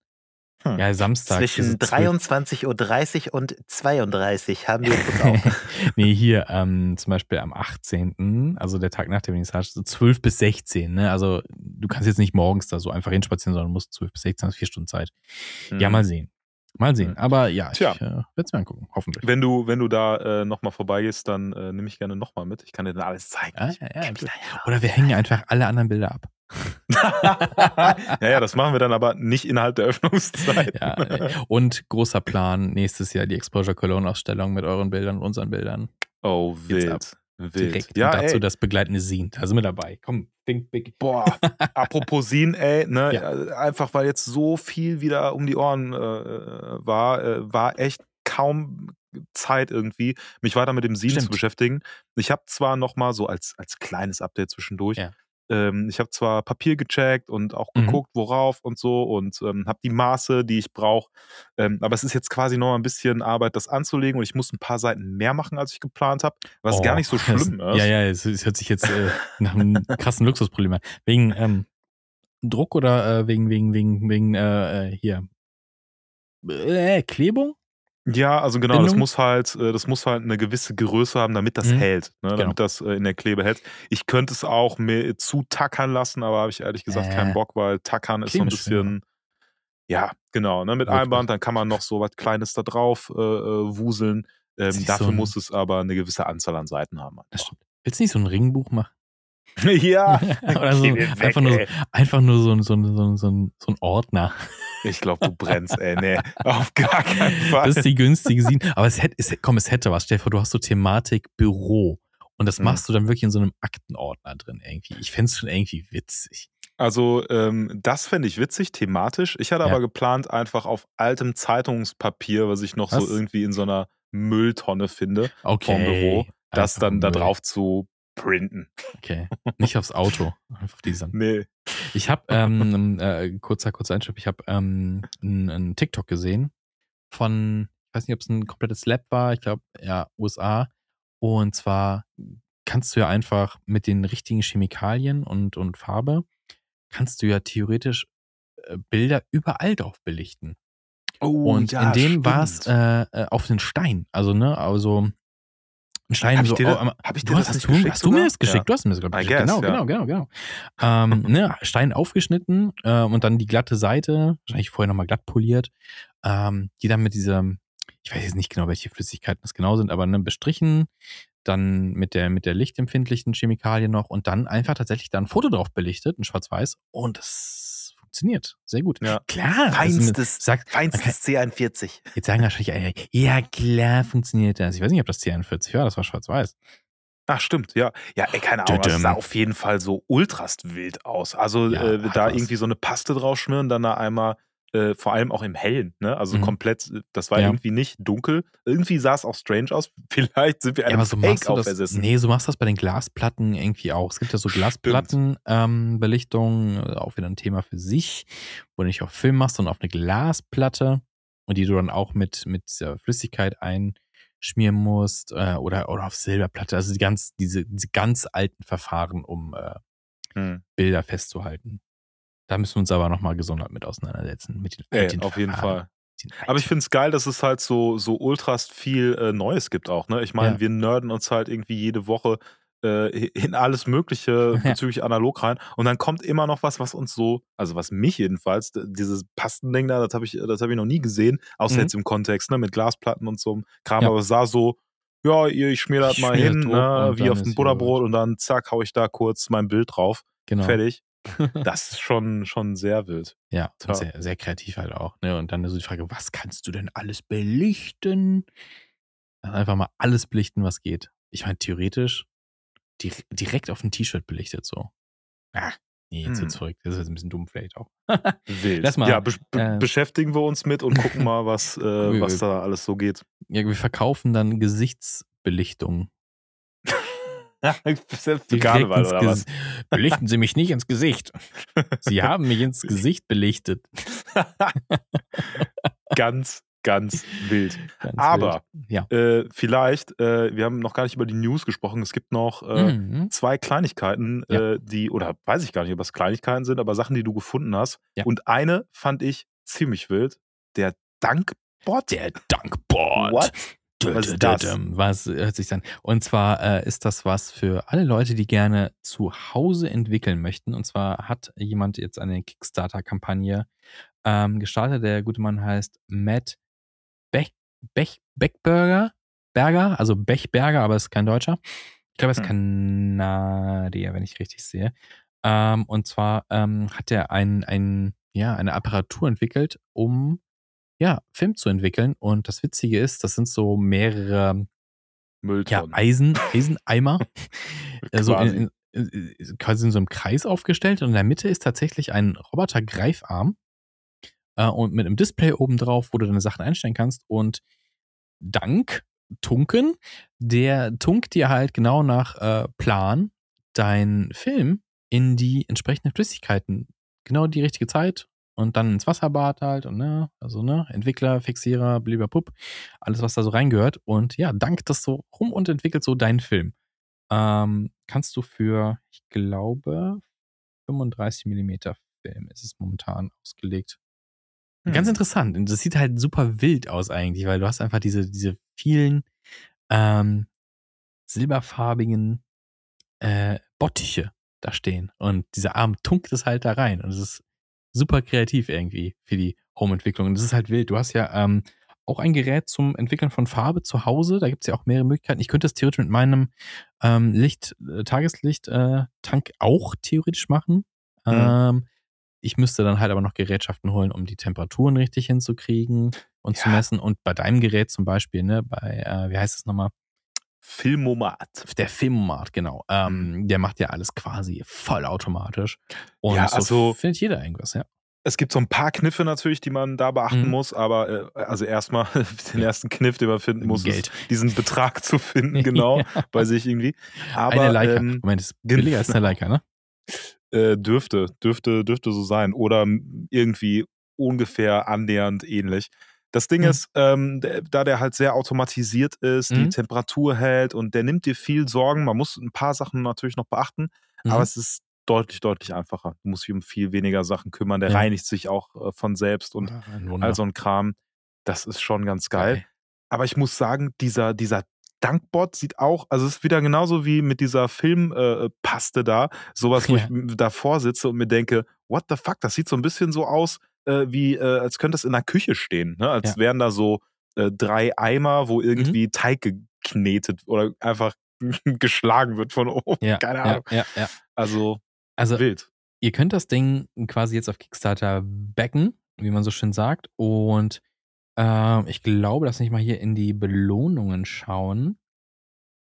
Hm. Ja, Samstag. Zwischen diese 12 23.30 Uhr und 32 haben wir kurz auf. nee, hier ähm, zum Beispiel am 18., also der Tag nach der Vernissage, so 12 bis 16. Ne? Also du kannst jetzt nicht morgens da so einfach hinspazieren, sondern musst 12 bis 16, also vier Stunden Zeit. Ja, Mhm. mal sehen. Mal sehen. Mhm. Aber ja, ich Tja. äh, werde es mir angucken, hoffentlich. Wenn du, wenn du da äh, nochmal vorbeigehst, dann äh, nehme ich gerne nochmal mit. Ich kann dir dann alles zeigen. Ja, Ich ja, ja, ja Oder wir hängen einfach alle anderen Bilder ab. ja, ja, das machen wir dann aber nicht innerhalb der Öffnungszeit. Ja, und großer Plan, nächstes Jahr die Exposure Cologne Ausstellung mit euren Bildern und unseren Bildern. Oh, ab. wild. Direkt. Wild. Ja, und dazu ey. das begleitende Scene. Da sind wir dabei. Komm, think big. Boah, apropos Sin, ey, ne, Ja. äh, einfach weil jetzt so viel wieder um die Ohren äh, war, äh, war echt kaum Zeit irgendwie, mich weiter mit dem zu Stimmt. beschäftigen. Ich habe zwar noch mal so als, als kleines Update zwischendurch, Ja. Ähm, ich habe zwar Papier gecheckt und auch Mhm. geguckt, worauf und so und ähm, habe die Maße, die ich brauche, ähm, aber es ist jetzt quasi noch ein bisschen Arbeit, das anzulegen und ich muss ein paar Seiten mehr machen, als ich geplant habe, was gar Oh, nicht so das- schlimm ist. Ja, ja, es, es hört sich jetzt äh, nach einem krassen Luxusproblem an. Wegen ähm, Druck oder äh, wegen, wegen, wegen, wegen, äh, äh, hier. Äh, Klebung? Ja, also genau, das Bindung? muss halt, äh, das muss halt eine gewisse Größe haben, damit das Mhm. hält, ne? Genau. damit das äh, in der Klebe hält. Ich könnte es auch mir zu tackern lassen, aber habe ich ehrlich gesagt Äh. keinen Bock, weil tackern ist so ein bisschen, ja, genau, ne? mit Wirklich. Einband, dann kann man noch so was Kleines da drauf äh, äh, wuseln. Ähm, dafür so ein- muss es aber eine gewisse Anzahl an Seiten haben. Das stimmt. Willst du nicht so ein Ringbuch machen? ja, Oder so, weg, einfach, nur, einfach nur so, ein- so, ein- so ein Ordner. Ich glaube, du brennst, ey, nee, auf gar keinen Fall. Das ist die günstige Sieben. Aber es hätte, es, komm, es hätte was. Stell dir vor, du hast so Thematik Büro Und das Hm. machst du dann wirklich in so einem Aktenordner drin irgendwie. Ich fände es schon irgendwie witzig. Also, ähm, das fände ich witzig, thematisch. Ich hatte Ja. aber geplant, einfach auf altem Zeitungspapier, was ich noch Was? so irgendwie in so einer Mülltonne finde, Okay. vorm Büro, das Einfach dann da Müll. drauf zu printen. Okay. Nicht aufs Auto. Einfach diesen. Nee. Ich habe, ähm, äh, kurzer, kurzer Einschub, ich habe ähm, einen TikTok gesehen von, ich weiß nicht, ob es ein komplettes Lab war, ich glaube, ja, USA. Und zwar kannst du ja einfach mit den richtigen Chemikalien und, und Farbe, kannst du ja theoretisch äh, Bilder überall drauf belichten. Oh, und in dem war es äh, äh, auf den Stein. Also, ne, also ein Stein Hab ich so. oh, hab ich dir du das hast, du, geschickt hast du mir das geschickt? Ja. Du hast mir das, glaube ich, geschickt. guess, Genau, ja. genau, genau, genau. ähm, ne, Stein aufgeschnitten äh, und dann die glatte Seite, wahrscheinlich vorher nochmal glatt poliert, ähm, die dann mit diesem, ich weiß jetzt nicht genau, welche Flüssigkeiten das genau sind, aber ne, bestrichen, dann mit der, mit der lichtempfindlichen Chemikalie noch und dann einfach tatsächlich da ein Foto drauf belichtet, ein schwarz-weiß und das funktioniert sehr gut. Ja. Klar. also, Feinstes, sagt, man kann, feinstes C41. Jetzt sagen wahrscheinlich, ja klar funktioniert das. Ich weiß nicht, ob das C41 war, das war schwarz-weiß. Ach, stimmt, ja. Ja, ey, keine Ahnung, das Tüdüm. sah auf jeden Fall so ultrast wild aus. Also Ja, äh, da was. irgendwie so eine Paste drauf schmieren, dann da einmal, äh, vor allem auch im Hellen, ne? Also Mhm. komplett, äh, das war Ja. irgendwie nicht dunkel. Irgendwie sah es auch strange aus. Vielleicht sind wir Ja, einem aber so machst du das. Nee, so machst du das bei den Glasplatten irgendwie auch. Es gibt ja so Glasplatten, ähm, äh, auch wieder ein Thema für sich, wo du nicht auf Film machst, sondern auf eine Glasplatte und die du dann auch mit, mit Flüssigkeit einschmieren musst äh, oder, oder auf Silberplatte. Also die ganz, diese, diese ganz alten Verfahren, um äh, Hm. Bilder festzuhalten. Da müssen wir uns aber nochmal gesondert mit auseinandersetzen. Mit den Ey, auf jeden Verfahren. Fall. Den Aber ich finde es geil, dass es halt so, so ultrast viel äh, Neues gibt auch. Ne? Ich meine, Ja. wir nerden uns halt irgendwie jede Woche äh, in alles Mögliche Ja. bezüglich analog rein. Und dann kommt immer noch was, was uns so, also was mich jedenfalls, dieses Pastending da, das habe ich, das hab ich noch nie gesehen, außer Mhm. jetzt im Kontext, ne, mit Glasplatten und so Kram. Ja. Aber es sah so, ja, ich schmier das Ich mal schmier hin, das ne, wie auf dem Butterbrot und dann zack, hau ich da kurz mein Bild drauf. genau. Fertig. Das ist schon, schon sehr wild. Ja, Ja. sehr, sehr kreativ halt auch. Ne? Und dann so die Frage, was kannst du denn alles belichten? Dann einfach mal alles belichten, was geht. Ich meine, theoretisch dir direkt auf ein T-Shirt belichtet so. Ah, nee, jetzt Hm. wird's verrückt. Das ist jetzt ein bisschen dumm vielleicht auch. Wild. Lass mal, ja, be äh, beschäftigen wir uns mit und gucken mal, was, äh, was da alles so geht. Ja, wir verkaufen dann Gesichtsbelichtung. Selbst zu Karneval oder was? Belichten Sie mich nicht ins Gesicht. Sie haben mich ins Gesicht belichtet. ganz, ganz wild. Ganz Aber wild. ja. äh, vielleicht, äh, wir haben noch gar nicht über die News gesprochen. Es gibt noch äh, Mhm. zwei Kleinigkeiten, Ja. äh, die, oder weiß ich gar nicht, ob das Kleinigkeiten sind, aber Sachen, die du gefunden hast. Ja. Und eine fand ich ziemlich wild. Der Dankbot. Der Dankbot. What? Was ist das? Was hört sich an? Und zwar äh, ist das was für alle Leute, die gerne zu Hause entwickeln möchten. Und zwar hat jemand jetzt eine Kickstarter-Kampagne ähm, gestartet. Der gute Mann heißt Matt Bech, Bech, Beckberger. Berger, also Bechberger, aber ist kein Deutscher. Ich glaube, er ist Hm. Kanadier, wenn ich richtig sehe. Ähm, und zwar ähm, hat er ein, ein, ja, eine Apparatur entwickelt, um ja, Film zu entwickeln. Und das Witzige ist, das sind so mehrere ja, Mülltonnen. Eisen, Eiseneimer, äh, so Quasi. in, in, in, quasi in so einem Kreis aufgestellt. Und in der Mitte ist tatsächlich ein Roboter-Greifarm äh, und mit einem Display oben drauf, wo du deine Sachen einstellen kannst. Und dank Tunken, der tunkt dir halt genau nach äh, Plan deinen Film in die entsprechenden Flüssigkeiten. Genau die richtige Zeit und dann ins Wasserbad halt und ne, also ne, Entwickler, Fixierer, bliblablub, alles was da so reingehört und ja, dank das so rum und entwickelt so deinen Film. Ähm, kannst du für, ich glaube, 35 Millimeter Film ist es momentan ausgelegt. Ganz Hm. interessant. Und das sieht halt super wild aus eigentlich, weil du hast einfach diese, diese vielen ähm, silberfarbigen äh, Bottiche da stehen. Und dieser Arm tunkt es halt da rein. Und es ist super kreativ irgendwie für die Home-Entwicklung. Und das ist halt wild. Du hast ja ähm, auch ein Gerät zum Entwickeln von Farbe zu Hause. Da gibt es ja auch mehrere Möglichkeiten. Ich könnte das theoretisch mit meinem ähm, Licht, äh, Tageslicht-Tank auch theoretisch machen. Mhm. Ähm, ich müsste dann halt aber noch Gerätschaften holen, um die Temperaturen richtig hinzukriegen und zu Ja. messen. Und bei deinem Gerät zum Beispiel, ne, bei, äh, wie heißt es nochmal? Filmomat. Der Filmomat, genau. Ähm, Der macht ja alles quasi vollautomatisch. Und Ja, so also- findet jeder irgendwas, ja. Es gibt so ein paar Kniffe natürlich, die man da beachten Mhm. muss, aber äh, also erstmal den ersten Kniff, den man finden muss, Geld. ist diesen Betrag zu finden, genau, Ja. bei sich irgendwie. Aber Eine Leica. ähm, Moment, ist billiger als eine Leica, ne? äh, dürfte, dürfte, dürfte so sein. Oder irgendwie ungefähr annähernd ähnlich. Das Ding Mhm. ist, ähm, da der halt sehr automatisiert ist, die Mhm. Temperatur hält und der nimmt dir viel Sorgen. Man muss ein paar Sachen natürlich noch beachten, Mhm. aber es ist deutlich, deutlich einfacher. Du musst dich um viel weniger Sachen kümmern. Der Ja. reinigt sich auch äh, von selbst und ein Wunder. all so ein Kram. Das ist schon ganz geil. Aber ich muss sagen, dieser, dieser Dankbot sieht auch, also es ist wieder genauso wie mit dieser Filmpaste äh, da, sowas, wo Ja. ich davor sitze und mir denke, what the fuck, das sieht so ein bisschen so aus, äh, wie, äh, als könnte es in der Küche stehen, ne? als Ja. Mhm. wären da so äh, drei Eimer, wo irgendwie Teig geknetet oder einfach geschlagen wird von oben. Ja, Keine Ahnung. ja. Also Also, wild. ihr könnt das Ding quasi jetzt auf Kickstarter backen, wie man so schön sagt. Und ähm, ich glaube, dass nicht mal hier in die Belohnungen schauen.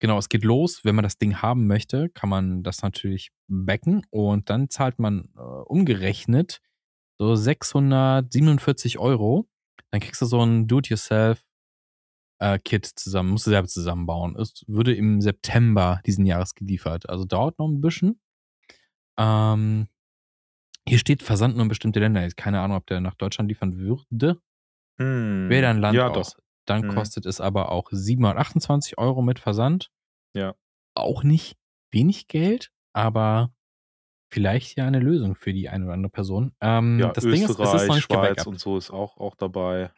Genau, es geht los. Wenn man das Ding haben möchte, kann man das natürlich backen und dann zahlt man äh, umgerechnet so 647 Euro. Dann kriegst du so ein Do-it-yourself-Kit zusammen, musst du selber zusammenbauen. Es würde im September diesen Jahres geliefert. Also dauert noch ein bisschen. Ähm, hier steht Versand nur in bestimmte Länder. Jetzt keine Ahnung, ob der nach Deutschland liefern würde. Hm. Wäre ein Land ja, aus. doch. Dann Mhm. kostet es aber auch 728 Euro mit Versand. Ja. Auch nicht wenig Geld, aber vielleicht ja eine Lösung für die eine oder andere Person. Ähm, Ja, das Ding ist, es ist noch Österreich, nicht Schweiz und so ist auch, auch dabei.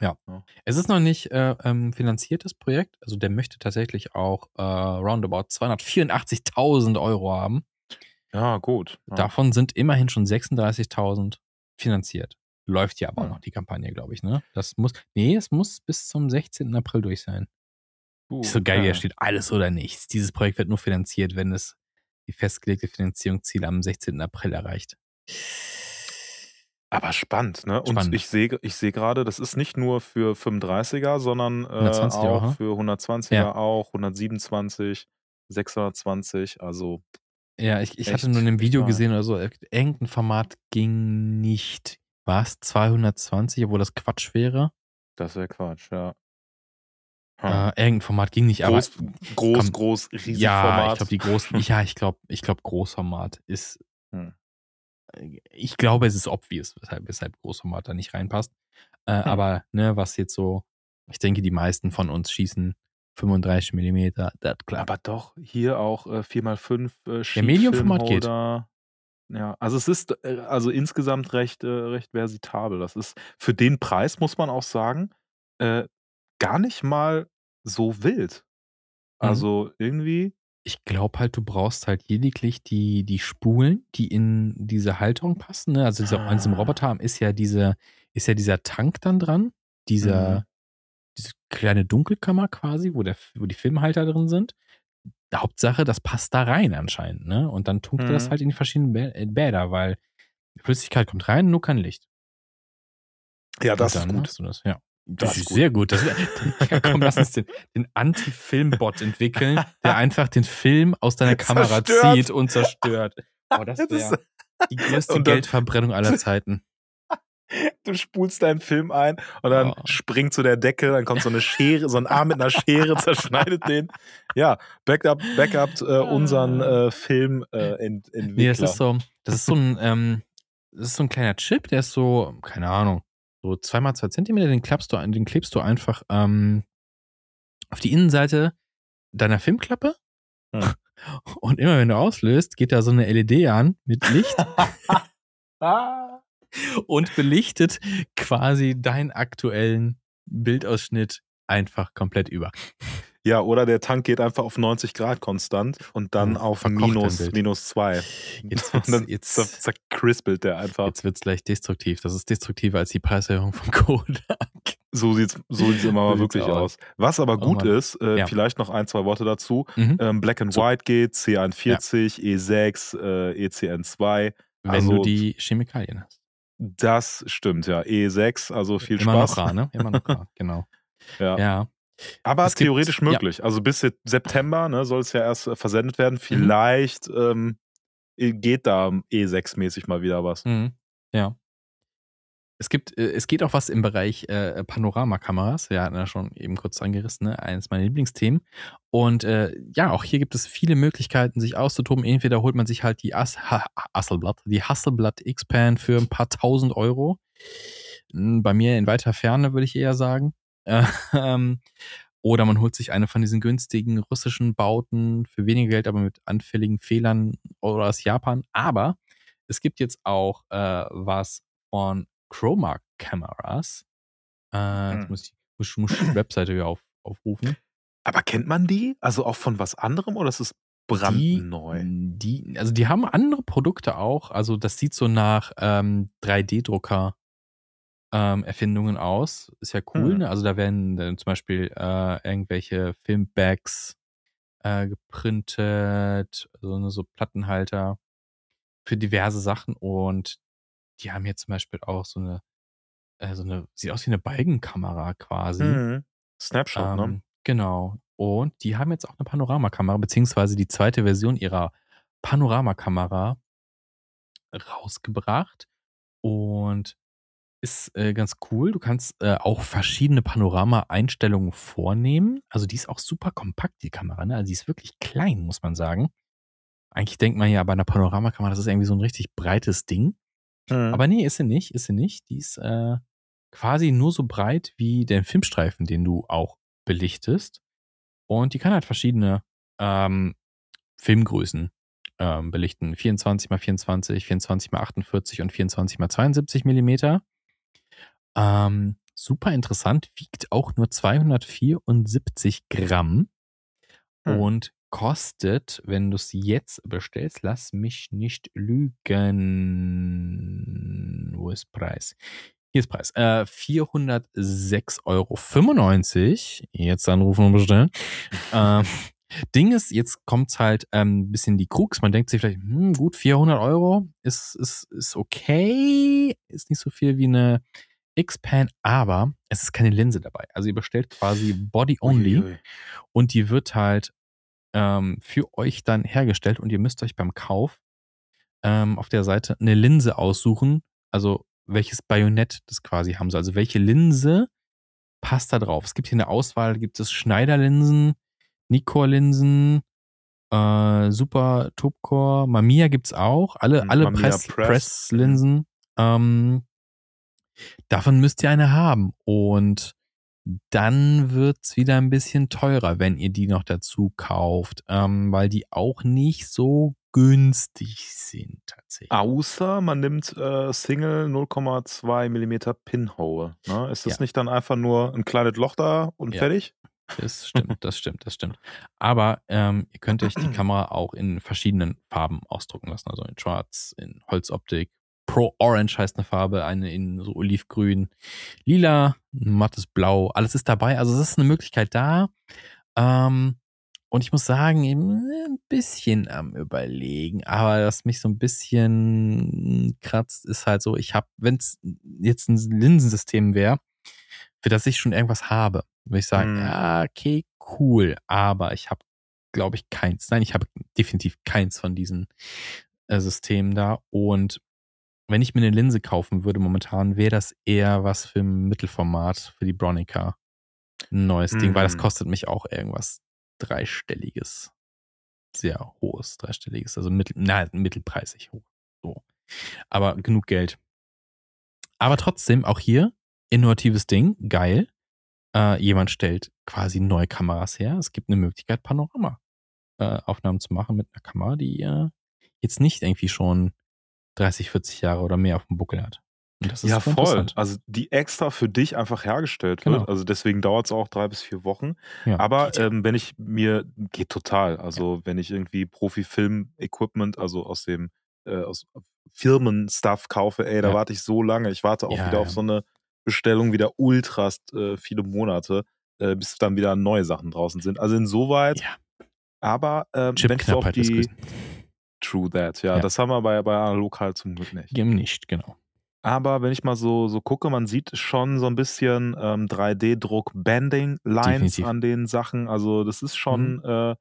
Es ist noch nicht äh, ähm, finanziertes Projekt. Also der möchte tatsächlich auch äh, roundabout 284.000 Euro haben. Ja, gut. Ja. Davon sind immerhin schon 36.000 finanziert. Läuft ja aber Hm. noch die Kampagne, glaube ich, ne? Das muss, nee, es muss bis zum 16. April durch sein. Uh, Ist so geil, wie ja. da steht, alles oder nichts. Dieses Projekt wird nur finanziert, wenn es die festgelegte Finanzierungsziele am 16. April erreicht. Aber spannend, ne? Und Spannend. ich sehe ich sehe gerade, das ist nicht nur für 35er, sondern äh, 120er auch ne? für 120er Ja. auch, 127, 620, also Ja, ich, ich hatte nur in einem Video gesehen oder so, irgendein Format ging nicht. War es 220, obwohl das Quatsch wäre? das wäre Quatsch, ja. Hm. Äh, irgendein Format ging nicht, groß, aber groß, komm, groß, riesig ja, Format. ich glaube, die großen, ja, ich glaube, ich glaube, Großformat ist, Hm. ich glaube, es ist obvious, weshalb, weshalb Großformat da nicht reinpasst. Äh, Hm. Aber, ne, was jetzt so, ich denke, die meisten von uns schießen 35 Millimeter, das klappt. Aber doch, hier auch äh, 4x5 äh, Ja, Medium-Format geht. Ja, also es ist äh, also insgesamt recht, äh, recht versitabel. Das ist für den Preis, muss man auch sagen, äh, gar nicht mal so wild. Mhm. Also irgendwie, Ich glaube halt, du brauchst halt lediglich die, die Spulen, die in diese Halterung passen. Ne? Also dieser, an diesem Ah. Roboterarm ist ja diese, ist ja dieser Tank dann dran, dieser, Mhm. diese kleine Dunkelkammer quasi, wo, der, wo die Filmhalter drin sind. Hauptsache, das passt da rein anscheinend, ne? Und dann tunkt er das Mhm. halt in die verschiedenen Bä äh, Bäder, weil Flüssigkeit kommt rein, nur kein Licht. ja, das ist dann gut. hast du das, ja. Das Das ist gut. sehr gut. Das, ja, komm, lass uns den, den Anti-Film-Bot entwickeln, der einfach den Film aus deiner Kamera Zerstört. zieht und zerstört. Oh, das wäre ist- die größte dann- Geldverbrennung aller Zeiten. Du spulst deinen Film ein und dann Ja. springt zu der Decke, dann kommt so eine Schere, so ein Arm mit einer Schere, zerschneidet den. Ja, Backup, Backup äh, unseren äh, Film äh, ent Entwickler. Nee, das ist so, das ist so ein, ähm, das ist so ein kleiner Chip, der ist so, keine Ahnung, so zweimal zwei Zentimeter, den klappst du, den klebst du einfach ähm, auf die Innenseite deiner Filmklappe. Hm. Und immer wenn du auslöst, geht da so eine LED an mit Licht und belichtet quasi deinen aktuellen Bildausschnitt einfach komplett über. Ja, oder der Tank geht einfach auf 90 Grad konstant und dann Hm, auf minus, minus zwei. Jetzt und dann jetzt- zerkrispelt der einfach. Jetzt wird's gleich destruktiv. Das ist destruktiver als die Preiserhöhung von Kodak. So sieht's, so sieht's immer So mal wirklich aus. aus. Was aber Oh gut Mann. ist, äh, Ja. vielleicht noch ein, zwei Worte dazu. Mhm. Ähm, Black and So. White geht, C41, E6, äh, ECN2. Wenn also- du die Chemikalien hast. Das stimmt, ja. E6, also viel Immer Spaß. noch rar, ne? Immer noch rar, genau. Ja. Ja. Aber Es gibt- theoretisch ja. möglich. Also bis Se- September ne, soll es ja erst äh, versendet Mhm. werden. Vielleicht ähm, geht da E6-mäßig mal wieder was. Mhm. Ja. Es gibt, äh, es geht auch was im Bereich äh, Panoramakameras. Wir hatten ja schon eben kurz angerissen, ne? eines meiner Lieblingsthemen. Und äh, ja, auch hier gibt es viele Möglichkeiten, sich auszutoben. Entweder holt man sich halt die As ha Hasselblad, die Hasselblad X-Pan für ein paar tausend Euro. Hm, Bei mir in weiter Ferne, würde ich eher sagen. Ähm, Oder man holt sich eine von diesen günstigen russischen Bauten für weniger Geld, aber mit anfälligen Fehlern oder aus Japan. Aber es gibt jetzt auch äh, was von Chroma Cameras. Äh, jetzt Hm. muss ich, muss, muss die Webseite wieder auf, aufrufen. Aber kennt man die? Also auch von was anderem oder ist es brandneu? Die, die, also die haben andere Produkte auch. Also das sieht so nach ähm, 3D-Drucker ähm, Erfindungen aus. Ist ja cool. Hm. Ne? Also da werden dann zum Beispiel äh, irgendwelche Filmbags äh, geprintet, so, ne, so Plattenhalter für diverse Sachen. Und die haben jetzt zum Beispiel auch so eine, äh, so eine, sieht aus wie eine Balkenkamera quasi. Mhm. Snapshot, ne? Ähm, genau. Und die haben jetzt auch eine Panoramakamera, beziehungsweise die zweite Version ihrer Panoramakamera rausgebracht. Und ist äh, ganz cool. Du kannst äh, auch verschiedene Panorama-Einstellungen vornehmen. Also die ist auch super kompakt, die Kamera. Ne? Also die ist wirklich klein, muss man sagen. Eigentlich denkt man ja bei einer Panoramakamera, das ist irgendwie so ein richtig breites Ding. Mhm. Aber nee, ist sie nicht, ist sie nicht. Die ist äh, quasi nur so breit wie der Filmstreifen, den du auch belichtest. Und die kann halt verschiedene ähm, Filmgrößen ähm, belichten. 24 x 24, 24 x 48 und 24 x 72 Millimeter. Ähm, super interessant, wiegt auch nur 274 Gramm Hm. und kostet, wenn du es jetzt bestellst, lass mich nicht lügen. Wo ist Preis? Hier ist Preis. Äh, 406,95 Euro. Jetzt anrufen und bestellen. ähm, Ding ist, jetzt kommt's halt ein ähm, bisschen die Krux. Man denkt sich vielleicht, hm, gut, 400 Euro ist, ist, ist okay. Ist nicht so viel wie eine X-Pan, aber es ist keine Linse dabei. Also ihr bestellt quasi Body Only Uiuiui. und die wird halt ähm, für euch dann hergestellt und ihr müsst euch beim Kauf ähm, auf der Seite eine Linse aussuchen, also welches Bajonett das quasi haben soll. Also welche Linse passt da drauf. Es gibt hier eine Auswahl, gibt es Schneiderlinsen, Nikkor-Linsen, äh, Super Topcore, Mamiya gibt's auch, alle, Mhm, alle Mamiya Press, Press. Press-Linsen. Ähm, davon müsst ihr eine haben und dann wird's wieder ein bisschen teurer, wenn ihr die noch dazu kauft, ähm, weil die auch nicht so günstig sind tatsächlich. Außer man nimmt äh, Single 0,2 mm Pinhole. Ne? Ist das Ja. nicht dann einfach nur ein kleines Loch da und Ja. fertig? Das stimmt, das stimmt, das stimmt. Aber ähm, ihr könnt euch die Kamera auch in verschiedenen Farben ausdrucken lassen. Also in Schwarz, in Holzoptik. Pro Orange heißt eine Farbe, eine in so olivgrün, lila, mattes Blau. Alles ist dabei. Also es ist eine Möglichkeit da. Ähm, und ich muss sagen, eben ein bisschen am Überlegen. Aber was mich so ein bisschen kratzt, ist halt so, ich habe, wenn es jetzt ein Linsensystem wäre, für das ich schon irgendwas habe, würde ich sagen, Hm. ja, okay, cool. Aber ich habe, glaube ich, keins. Nein, ich habe definitiv keins von diesen äh, Systemen da. Und wenn ich mir eine Linse kaufen würde momentan, wäre das eher was für ein Mittelformat, für die Bronica. Ein neues Ding, weil das Mhm. kostet mich auch irgendwas dreistelliges. Sehr hohes, dreistelliges. Also mittel, na, mittelpreisig hoch. So. Aber genug Geld. Aber trotzdem, auch hier, innovatives Ding, geil. Äh, jemand stellt quasi neue Kameras her. Es gibt eine Möglichkeit, Panorama-Aufnahmen zu machen mit einer Kamera, die äh, jetzt nicht irgendwie schon 30, 40 Jahre oder mehr auf dem Buckel hat. Und das ist Ja, voll. Also die extra für dich einfach hergestellt Genau. wird. Also deswegen dauert es auch drei bis vier Wochen. Ja, Aber ja. ähm, wenn ich mir, geht total. Also wenn ich irgendwie Profi-Film-Equipment, also aus dem äh, aus Firmen-Stuff kaufe, ey, da Ja. warte ich so lange. Ich warte auch Ja, wieder auf ja. so eine Bestellung wieder ultras äh, viele Monate, äh, bis dann wieder neue Sachen draußen sind. Also insoweit, ja. aber ähm, wenn ich so auf die. True That, ja, Ja. das haben wir bei, bei analog halt zum Glück nicht. Eben nicht, genau. Aber wenn ich mal so, so gucke, man sieht schon so ein bisschen ähm, 3D-Druck-Banding-Lines Definitiv. an den Sachen. Also das ist Mhm. schon, äh,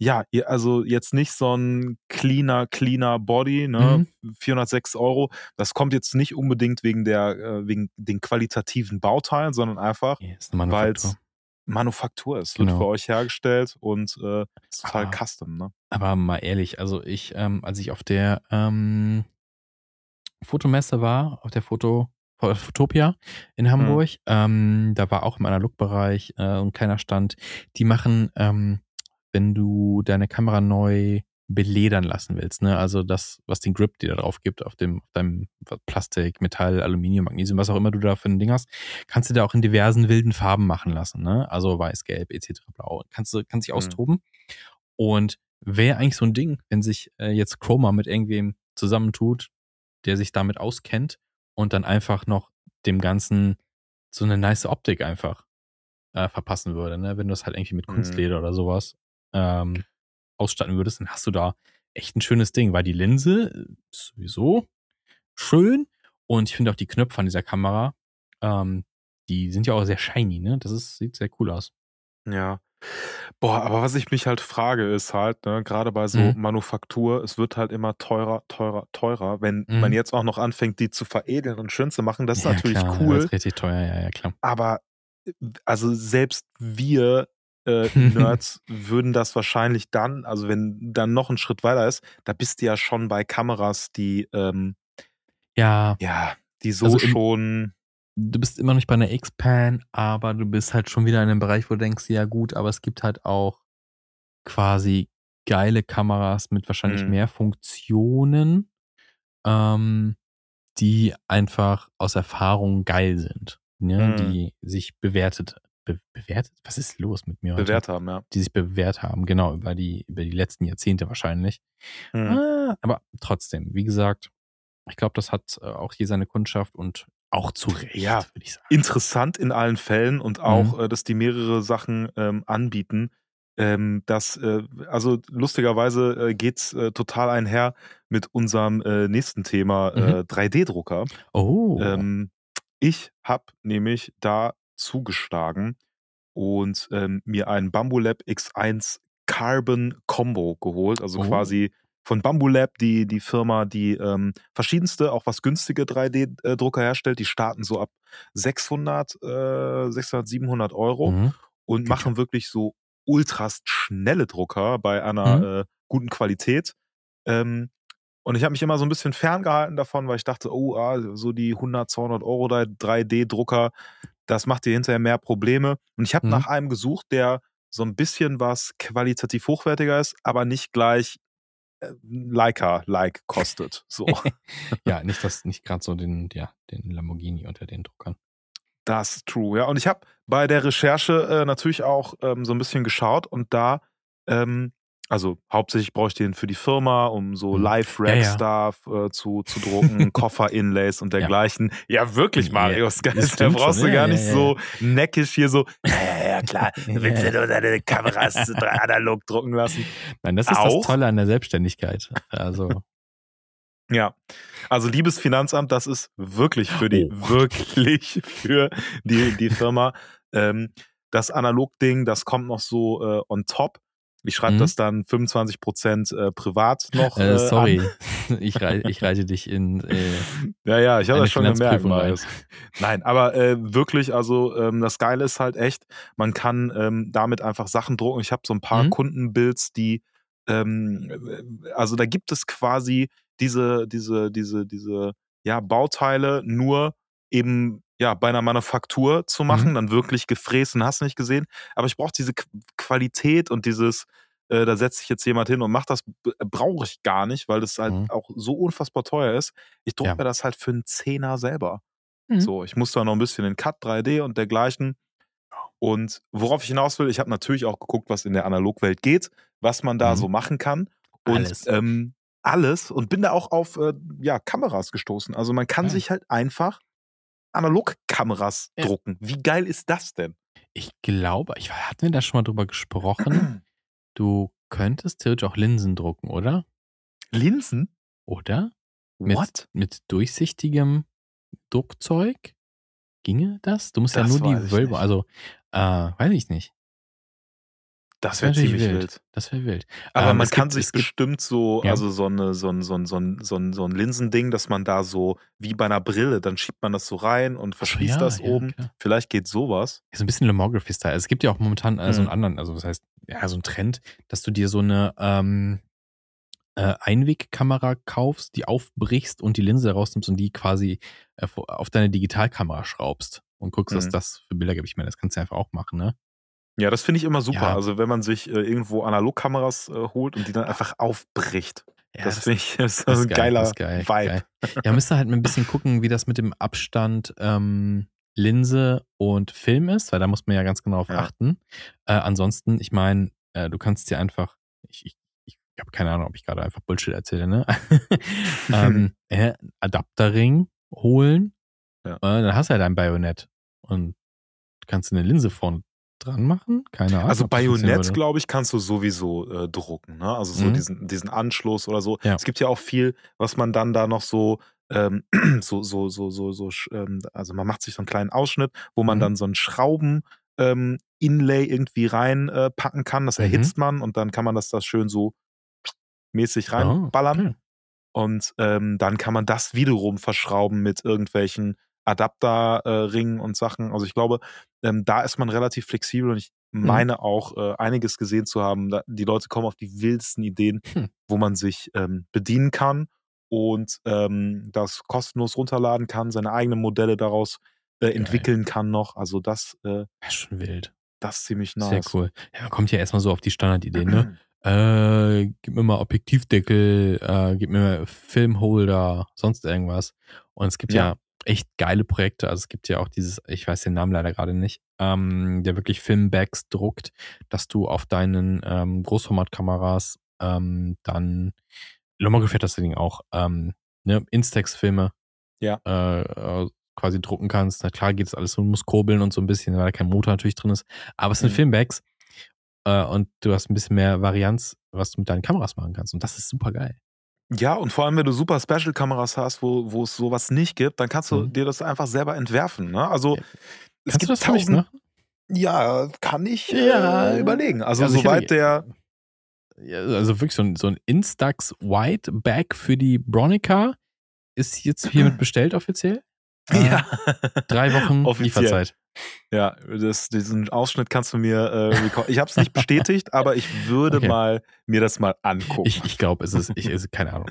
ja, also jetzt nicht so ein cleaner, cleaner Body, ne? Mhm. 406 Euro. Das kommt jetzt nicht unbedingt wegen der, äh, wegen den qualitativen Bauteilen, sondern einfach, weil es Manufaktur ist. Wird Genau. für euch hergestellt und äh, ist total Ah. custom, ne? Aber mal ehrlich, also ich, ähm, als ich auf der ähm, Fotomesse war, auf der Foto, Fotopia in Hamburg, ähm, da war auch im Analogbereich äh, ein kleiner Stand. Die machen, ähm, wenn du deine Kamera neu beledern lassen willst, ne? Also das, was den Grip dir da drauf gibt, auf dem, auf deinem Plastik, Metall, Aluminium, Magnesium, was auch immer du da für ein Ding hast, kannst du da auch in diversen wilden Farben machen lassen, ne? Also weiß, gelb, etc. blau. Kannst du, kannst dich Mhm. austoben. Und wäre eigentlich so ein Ding, wenn sich äh, jetzt Chroma mit irgendwem zusammentut, der sich damit auskennt und dann einfach noch dem Ganzen so eine nice Optik einfach äh, verpassen würde, ne? Wenn du es halt irgendwie mit Mhm. Kunstleder oder sowas ähm, ausstatten würdest, dann hast du da echt ein schönes Ding, weil die Linse ist sowieso schön und ich finde auch die Knöpfe an dieser Kamera, ähm, die sind ja auch sehr shiny, ne? Das ist, sieht sehr cool aus. Ja. Boah, aber was ich mich halt frage, ist halt, ne, gerade bei so Mhm. Manufaktur, es wird halt immer teurer, teurer, teurer. Wenn Mhm. man jetzt auch noch anfängt, die zu veredeln und schön zu machen, das ist ja, natürlich klar, cool. Das ist richtig teuer, ja, ja, klar. Aber äh, also selbst wir äh, Nerds würden das wahrscheinlich dann, also wenn dann noch ein Schritt weiter ist, da bist du ja schon bei Kameras, die, ähm, Ja, ja, die so Also im- schon, du bist immer noch nicht bei einer X-Pan, aber du bist halt schon wieder in einem Bereich, wo du denkst, ja gut, aber es gibt halt auch quasi geile Kameras mit wahrscheinlich Mhm. mehr Funktionen, ähm, die einfach aus Erfahrung geil sind, ne? Mhm. die sich bewertet, be bewertet? Was ist los mit mir heute? bewährt haben, ja. Die sich bewährt haben, genau, über die, über die letzten Jahrzehnte wahrscheinlich. Mhm. Ah, aber trotzdem, wie gesagt, ich glaube, das hat äh, auch hier seine Kundschaft und auch zu Recht, Ja. würde ich sagen. interessant in allen Fällen und auch, äh, dass die mehrere Sachen ähm, anbieten. Ähm, das, äh, also lustigerweise äh, geht's äh, total einher mit unserem äh, nächsten Thema äh, 3D-Drucker. Oh. Ähm, ich habe nämlich da zugeschlagen und ähm, mir einen Bambulab X1 Carbon Combo geholt, also Oh. quasi von Bambulab, die, die Firma, die ähm, verschiedenste, auch was günstige 3D-Drucker herstellt. Die starten so ab 600, äh, 600 700 Euro Mhm. und machen wirklich so ultras schnelle Drucker bei einer Mhm. äh, guten Qualität. Ähm, und ich habe mich immer so ein bisschen ferngehalten davon, weil ich dachte, oh, ah, so die 100, 200 Euro 3D-Drucker, das macht dir hinterher mehr Probleme. Und ich habe Mhm. nach einem gesucht, der so ein bisschen was qualitativ hochwertiger ist, aber nicht gleich äh, Leica-like kostet. So. ja, nicht das, nicht gerade so den, ja, den Lamborghini unter den Druckern. Das ist true, ja. Und ich habe bei der Recherche äh, natürlich auch ähm, so ein bisschen geschaut und da, ähm, also hauptsächlich brauche ich den für die Firma, um so Mhm. Live-Rack-Stuff äh, zu, zu drucken, Koffer-Inlays und Ja. dergleichen. Ja, wirklich, Ja, Marius, das geil. Da brauchst schon. du Ja, gar ja, nicht ja, so neckisch hier so, ja, ja, ja, klar, Ja, willst du ja. nur deine Kameras analog drucken lassen? Nein, das ist Auch? das Tolle an der Selbstständigkeit. Also, Ja, also liebes Finanzamt, das ist wirklich für die, Oh. wirklich für die, die Firma. Ähm, das Analog-Ding, das kommt noch so äh, on top. Ich schreibe Mhm. das dann 25% äh, privat noch. Äh, äh, sorry, ich, rei ich reite dich in. Äh, Ja, ja, ich habe das schon gemerkt. Nein, aber äh, wirklich, also ähm, das Geile ist halt echt, man kann ähm, damit einfach Sachen drucken. Ich habe so ein paar Mhm. Kundenbuilds, die, ähm, äh, also da gibt es quasi diese, diese, diese, diese, ja, Bauteile nur eben ja bei einer Manufaktur zu machen, Mhm. dann wirklich gefräst und hast nicht gesehen. Aber ich brauche diese Qu Qualität und dieses, äh, da setzt sich jetzt jemand hin und macht das, brauche ich gar nicht, weil das halt Mhm. auch so unfassbar teuer ist. Ich drucke Ja. mir das halt für einen Zehner selber. Mhm. So, ich muss da noch ein bisschen in Cut 3D und dergleichen. Und worauf ich hinaus will, ich habe natürlich auch geguckt, was in der Analogwelt geht, was man da Mhm. so machen kann. Und Alles. Ähm, alles und bin da auch auf äh, ja, Kameras gestoßen. Also man kann Geil. sich halt einfach Analogkameras Ja. drucken. Wie geil ist das denn? ich glaube, ich, hatten wir da schon mal drüber gesprochen? Du könntest theoretisch auch Linsen drucken, oder? Linsen? Oder? Mit, What? mit durchsichtigem Druckzeug? Ginge das? Du musst ja Das nur weiß die Wölbe, also, äh, weiß ich nicht. Das wär wäre ziemlich wild. Das wäre wild. Aber Ähm, man kann gibt- sich bestimmt so, Ja. also so, eine, so, ein, so, ein, so, ein, so, ein, so Linsending, dass man da so, wie bei einer Brille, dann schiebt man das so rein und verschließt ja, das ja, oben. klar. Vielleicht geht sowas. So ein bisschen Lomography-Style. Es gibt ja auch momentan äh, so einen Mhm. anderen, also das heißt, ja, so ein Trend, dass du dir so eine ähm, äh, Einwegkamera kaufst, die aufbrichst und die Linse rausnimmst und die quasi äh, auf deine Digitalkamera schraubst und guckst, was Mhm. das für Bilder gibt. Ich meine, das kannst du einfach auch machen, ne? Ja, das finde ich immer super. Ja. Also wenn man sich äh, irgendwo Analogkameras äh, holt und die dann einfach aufbricht. Ja, das finde ich das ist das ein geil, geiler das ist geil, Vibe. geil. Ja, müsste halt ein bisschen gucken, wie das mit dem Abstand ähm, Linse und Film ist, weil da muss man ja ganz genau auf Ja. achten. Äh, ansonsten, ich meine, äh, du kannst dir einfach, ich, ich, ich habe keine Ahnung, ob ich gerade einfach Bullshit erzähle, ne? ähm, äh, Adapterring holen, Ja. äh, dann hast du ja dein Bajonett und kannst eine Linse vorne dran machen. Keine Ahnung. Also Bajonett, glaube ich, kannst du sowieso äh, drucken. Ne? Also so Mhm. diesen, diesen Anschluss oder so. Ja. Es gibt ja auch viel, was man dann da noch so, ähm, so, so, so, so, so, ähm, also man macht sich so einen kleinen Ausschnitt, wo man Mhm. dann so einen Schrauben ähm, Inlay irgendwie reinpacken äh, kann. Das Mhm. erhitzt man und dann kann man das da schön so mäßig Oh, reinballern. okay. Und ähm, dann kann man das wiederum verschrauben mit irgendwelchen Adapterringen äh, und Sachen. Also ich glaube, ähm, da ist man relativ flexibel und ich Mhm. meine auch äh, einiges gesehen zu haben. Da, die Leute kommen auf die wildesten Ideen, Hm. wo man sich ähm, bedienen kann und ähm, das kostenlos runterladen kann, seine eigenen Modelle daraus äh, entwickeln kann noch. Also das, äh, Wäre schon wild. das ist ziemlich nice. Sehr cool. Ja, man kommt ja erstmal so auf die Standardideen, ne? Äh, gib mir mal Objektivdeckel, äh, gib mir Filmholder, sonst irgendwas. Und es gibt ja. Ja. Echt geile Projekte. Also es gibt ja auch dieses, ich weiß den Namen leider gerade nicht, ähm, der wirklich Filmbags druckt, dass du auf deinen ähm, Großformatkameras ähm, dann, Lomography hat das Ding auch, ähm, ne, Instax-Filme Ja. äh, äh, quasi drucken kannst. Na klar geht es alles so, du musst kurbeln und so ein bisschen, weil da kein Motor natürlich drin ist. Aber es sind Mhm. Filmbags äh, und du hast ein bisschen mehr Varianz, was du mit deinen Kameras machen kannst. Und das ist super geil. Ja, und vor allem, wenn du super Special-Kameras hast, wo, wo es sowas nicht gibt, dann kannst du Mhm. dir das einfach selber entwerfen. Ne? Also Ja. es Kannst gibt du das tausend. machen? Ja, kann ich Ja. äh, überlegen. Also, Also soweit der. Ja, also wirklich so ein, so ein Instax White Bag für die Bronica ist jetzt hiermit bestellt offiziell. Ja. Drei Wochen Offiziell. Lieferzeit. Ja, das, diesen Ausschnitt kannst du mir äh, record- Ich habe es nicht bestätigt, aber ich würde Okay. mal mir das mal angucken. Ich, ich glaube, es ist, ich, ist, keine Ahnung.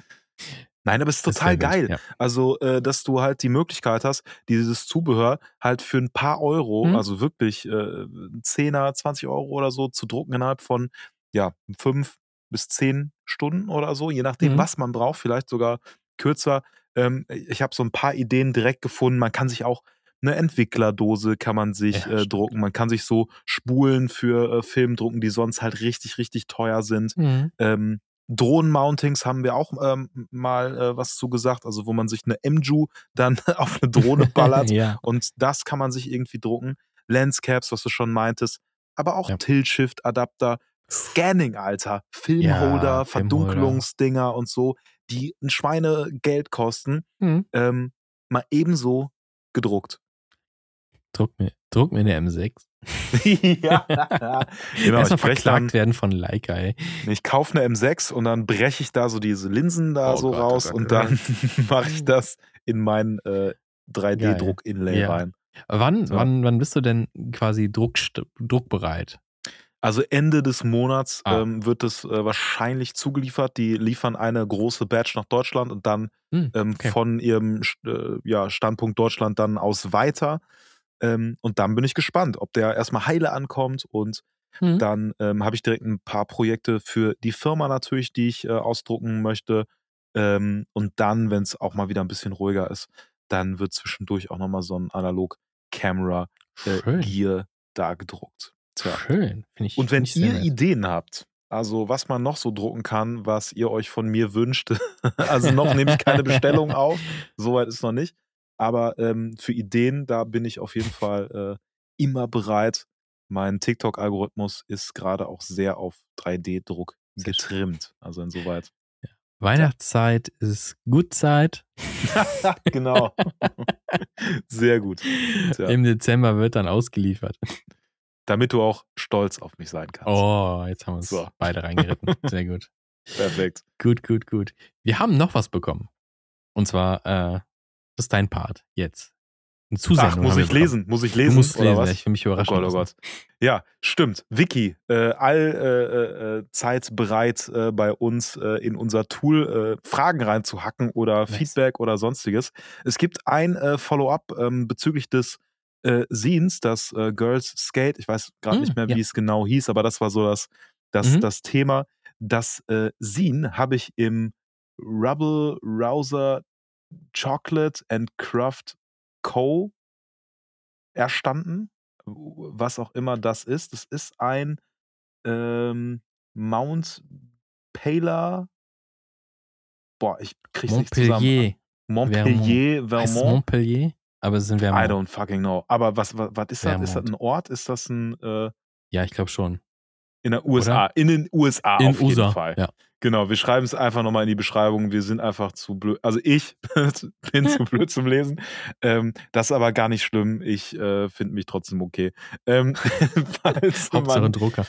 Nein, aber es ist Ist total wild, geil. Also, äh, dass du halt die Möglichkeit hast, dieses Zubehör halt für ein paar Euro, Mhm. also wirklich äh, 10er, 20 Euro oder so, zu drucken innerhalb von ja, fünf bis zehn Stunden oder so, je nachdem, Mhm. was man braucht, vielleicht sogar kürzer. Ähm, ich habe so ein paar Ideen direkt gefunden. Man kann sich auch eine Entwicklerdose kann man sich Ja, äh, drucken. Man kann sich so Spulen für äh, Film drucken, die sonst halt richtig, richtig teuer sind. Mhm. Ähm, Drohnen-Mountings haben wir auch ähm, mal äh, was zugesagt, also wo man sich eine MJU dann auf eine Drohne ballert ja. und das kann man sich irgendwie drucken. Lenscaps, was du schon meintest, aber auch Ja. Tilt-Shift-Adapter, Scanning, Alter, Filmholder, Ja, Filmholder. Verdunklungsdinger und so, die ein Schweinegeld kosten, Mhm. ähm, mal ebenso gedruckt. Druck, mir, druck mir eine M6. ja. Genau, ich Erstmal brech dann, verklagt werden von Leica, ey. ich kaufe eine M6 und dann breche ich da so diese Linsen da Oh so Gott, oh raus Gott, und oh dann mache ich das in mein äh, 3D-Druck-Inlay Ja. rein. Wann, So. wann, wann bist du denn quasi druckst- druckbereit? Also Ende des Monats Ah. ähm, wird es äh, wahrscheinlich zugeliefert. Die liefern eine große Batch nach Deutschland und dann Hm, ähm, okay. von ihrem äh, ja, Standpunkt Deutschland dann aus weiter. Ähm, und dann bin ich gespannt, ob der erstmal heile ankommt und Mhm. dann ähm, habe ich direkt ein paar Projekte für die Firma natürlich, die ich äh, ausdrucken möchte. Ähm, und dann, wenn es auch mal wieder ein bisschen ruhiger ist, dann wird zwischendurch auch nochmal so ein Analog-Camera-Gear Schön. da gedruckt. Schön. Finde ich, Und wenn ich ihr nett. Ideen habt, also was man noch so drucken kann, was ihr euch von mir wünscht, also noch nehme ich keine Bestellung auf, soweit ist noch nicht. Aber ähm, für Ideen, da bin ich auf jeden Fall äh, immer bereit. Mein TikTok-Algorithmus ist gerade auch sehr auf 3D-Druck Sehr schön. getrimmt. Also insoweit. Weihnachtszeit ist Gutzeit. genau. Sehr gut. Tja. Im Dezember wird dann ausgeliefert. Damit du auch stolz auf mich sein kannst. Oh, jetzt haben wir uns So. beide reingeritten. Sehr gut. Perfekt. Gut, gut, gut. Wir haben noch was bekommen. Und zwar, äh, das ist dein Part jetzt. Eine Zusendung. Ach, muss ich lesen? Muss ich Du lesen? musst oder lesen, was? ich will mich Oh überraschen. Gott, oh. Gott. Ja, stimmt. Vicky, äh, all äh, äh, Zeit bereit, äh, bei uns äh, in unser Tool äh, Fragen reinzuhacken oder Nice. Feedback oder sonstiges. Es gibt ein äh, Follow-up ähm, bezüglich des äh, Scenes, das äh, Girls Skate. Ich weiß gerade Mm, nicht mehr, wie ja. es genau hieß, aber das war so das, das, Mhm. das Thema. Das äh, Scene habe ich im Rubble Rouser Chocolate and Craft Co. erstanden, was auch immer das ist. Es ist ein ähm, Mount Paler. Boah, ich krieg's nicht zusammen. Montpellier. Montpellier, Vermont. Montpellier? Aber sind I Vermont. don't fucking know. Aber was, was, was ist das? Ist das ein Ort? Ist das ein äh, Ja, ich glaube schon. in der USA? In den USA In auf jeden USA. Fall. Ja. Genau, wir schreiben es einfach nochmal in die Beschreibung. Wir sind einfach zu blöd. Also ich bin zu blöd zum Lesen. Ähm, das ist aber gar nicht schlimm. Ich äh, finde mich trotzdem okay. Ähm, Hauptsache man, Drucker.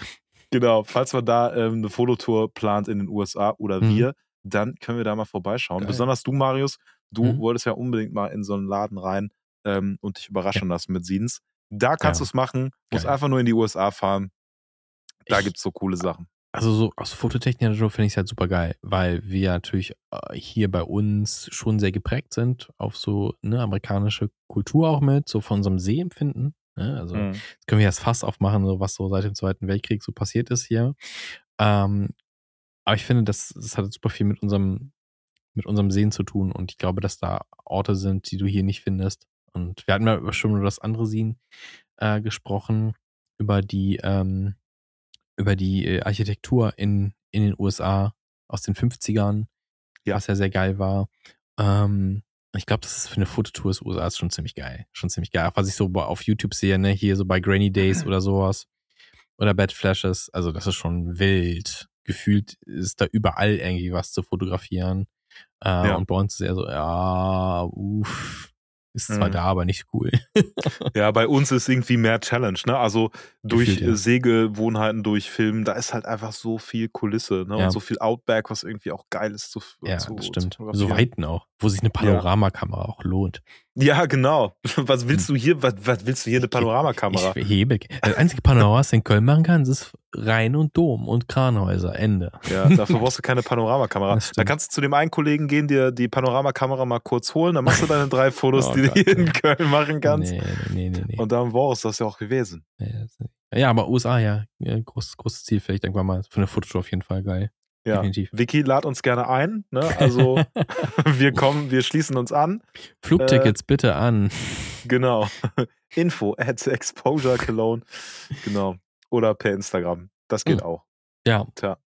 genau, falls man da ähm, eine Fototour plant in den USA oder Mhm. wir, dann können wir da mal vorbeischauen. Geil. Besonders du, Marius, du Mhm. wolltest ja unbedingt mal in so einen Laden rein ähm, und dich überraschen lassen mit Scenes. Da kannst Ja. du es machen. Musst Geil. einfach nur in die USA fahren. Da gibt es so coole Sachen. Also so aus fototechnischer Natur finde ich es halt super geil, weil wir natürlich äh, hier bei uns schon sehr geprägt sind auf so ne, amerikanische Kultur auch mit, so von unserem Sehempfinden. Ne? Also Mhm. Können wir das Fass aufmachen, so was so seit dem Zweiten Weltkrieg so passiert ist hier. Ähm, aber ich finde, das, das hat super viel mit unserem, mit unserem Sehen zu tun und ich glaube, dass da Orte sind, die du hier nicht findest. Und wir hatten ja schon über das andere Sehen äh, gesprochen, über die, ähm, über die äh, Architektur in, in den USA aus den 50ern, Ja. was ja sehr geil war. Ähm, ich glaube, das ist für eine Fototour des USA ist schon ziemlich geil. Schon ziemlich geil. Auch was ich so auf YouTube sehe, ne, hier so bei Grainy Days oder sowas. Oder Bad Flashes. Also, das ist schon wild. Gefühlt ist da überall irgendwie was zu fotografieren. Äh, Ja. Und bei uns ist eher so, ja, uff. Ist zwar Mhm. da, aber nicht cool. Ja, bei uns ist irgendwie mehr Challenge, ne? Also durch Gefühlt, ja. äh, Sägewohnheiten, durch Filmen, da ist halt einfach so viel Kulisse, ne? Ja. Und so viel Outback, was irgendwie auch geil ist zu, ja, zu das stimmt. zu So. Weiten auch, wo sich eine Panoramakamera auch lohnt. Ja, genau. Was willst du hier, was, was willst du hier eine Panoramakamera? Ich hebe. Das einzige Panorama, was du in Köln machen kannst, ist Rhein und Dom und Kranhäuser. Ende. Ja, dafür brauchst du keine Panoramakamera. Da kannst du zu dem einen Kollegen gehen, dir die Panoramakamera mal kurz holen, dann machst du deine drei Fotos, Oh die du Gott, hier in nee. Köln machen kannst. Nee, nee, nee, nee. Und dann war es das ja auch gewesen. ja, aber USA, ja. ja großes, großes Ziel vielleicht irgendwann mal. Für eine Fototour auf jeden Fall geil. Ja. Definitiv. Vicky, lad uns gerne ein. Ne? Also wir kommen, wir schließen uns an. Flugtickets bitte an. Genau. Info at Exposure Cologne. Genau. Oder per Instagram. Das geht Hm. auch. Ja. Tja.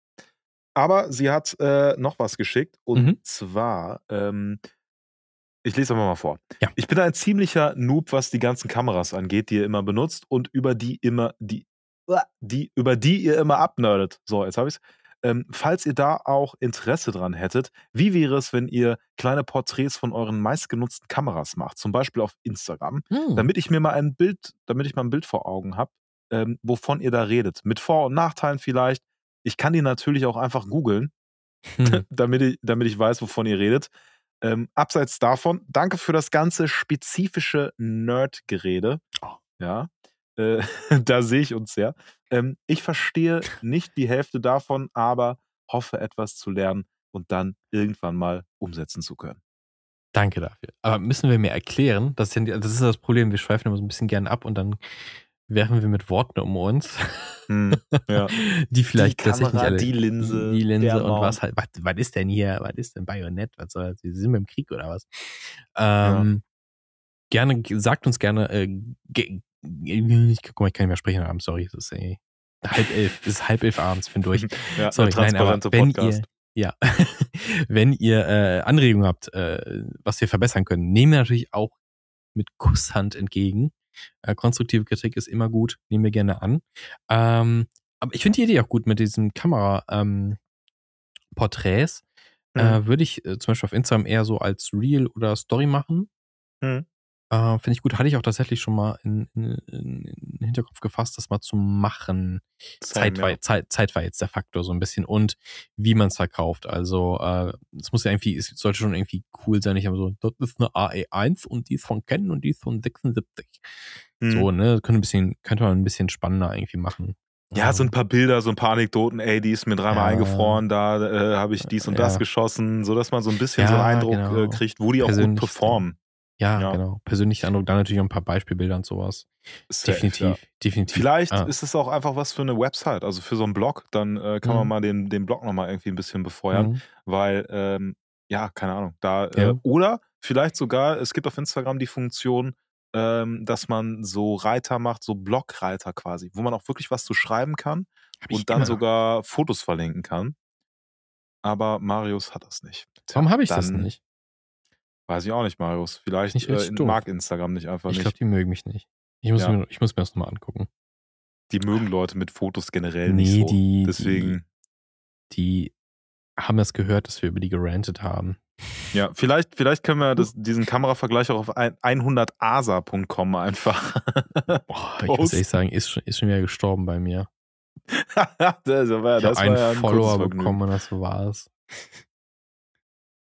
Aber sie hat äh, noch was geschickt. Und Mhm. zwar, ähm, ich lese einfach mal vor. Ja. Ich bin ein ziemlicher Noob, was die ganzen Kameras angeht, die ihr immer benutzt und über die immer, die, die, über die ihr immer abnerdet. So, jetzt habe ich es. Ähm, falls ihr da auch Interesse dran hättet, wie wäre es, wenn ihr kleine Porträts von euren meistgenutzten Kameras macht, zum Beispiel auf Instagram, Hm. damit ich mir mal ein Bild, damit ich mal ein Bild vor Augen habe, ähm, wovon ihr da redet. Mit Vor- und Nachteilen vielleicht. Ich kann die natürlich auch einfach googeln, Hm. damit ich, damit ich weiß, wovon ihr redet. Ähm, abseits davon, danke für das ganze spezifische Nerd-Gerede. Oh. Ja, äh, da sehe ich uns sehr. Ähm, ich verstehe nicht die Hälfte davon, aber hoffe etwas zu lernen und dann irgendwann mal umsetzen zu können. Danke dafür. Aber müssen wir mir erklären, das, sind, das ist das Problem, wir schweifen immer so ein bisschen gern ab und dann werfen wir mit Worten um uns, Hm, ja. die vielleicht die Kamera, alle, die Linse, die Linse und was halt, was, was ist denn hier, was ist denn Bajonett, was soll das, wir sind im Krieg oder was? Ähm, Gerne, sagt uns gerne, äh, ge, ich, guck mal, ich kann nicht mehr sprechen abends, sorry, es ist ey, halb elf, es ist halb elf abends, bin durch. Ja, Sorry, nein, aber wenn Podcast. ihr, ja, wenn ihr äh, Anregungen habt, äh, was wir verbessern können, nehmen wir natürlich auch mit Kusshand entgegen. Äh, konstruktive Kritik ist immer gut, nehmen wir gerne an. Ähm, aber ich finde die Idee auch gut mit diesen Kamera-Porträts. Mhm. Äh, Würde ich äh, zum Beispiel auf Instagram eher so als Reel oder Story machen. Mhm. Äh, Finde ich gut. Hatte ich auch tatsächlich schon mal in, in, in, in den Hinterkopf gefasst, das mal zu machen. Zeit war. Zeit, Zeit war jetzt der Faktor so ein bisschen und wie man es verkauft. Also äh, es muss ja irgendwie, es sollte schon irgendwie cool sein. Ich habe so, das ist eine AE1 und die ist von Canon und die ist von 76. Mhm. So, ne? Könnte, ein bisschen, könnte man ein bisschen spannender irgendwie machen. Ja, so ein paar Bilder, so ein paar Anekdoten, ey, die ist mir dreimal Ja. eingefroren, da äh, habe ich dies und das Ja. geschossen, so dass man so ein bisschen Ja, so einen Eindruck genau. äh, kriegt, wo die auch gut performen. Ja, Ja. genau. Persönlicher Eindruck, dann natürlich auch ein paar Beispielbilder und sowas. Safe, definitiv, ja. definitiv. Vielleicht Ah. ist es auch einfach was für eine Website, also für so einen Blog, dann äh, kann man Mhm. mal den, den Blog nochmal irgendwie ein bisschen befeuern, Mhm. weil, ähm, ja, keine Ahnung, da, Ja. äh, oder vielleicht sogar, es gibt auf Instagram die Funktion, ähm, dass man so Reiter macht, so Blogreiter quasi, wo man auch wirklich was zu schreiben kann Hab und dann sogar Fotos verlinken kann. Aber Marius hat das nicht. Tja, Warum habe ich das dann nicht? Weiß ich auch nicht, Marius. Vielleicht Nicht äh, mag Instagram nicht einfach Ich nicht. glaube, die mögen mich nicht. Ich muss, Ja. mir, ich muss mir das nochmal angucken. Die mögen Leute mit Fotos generell Nee, nicht so. die- Deswegen, Die haben das gehört, dass wir über die gerantet haben. ja, vielleicht, vielleicht können wir das, diesen Kameravergleich auch auf ein- 100asa.com einfach. Boah, ich muss ehrlich sagen, ist schon, ist schon wieder gestorben bei mir. das war, Ich das einen war ja ein Follower bekommen und das war's.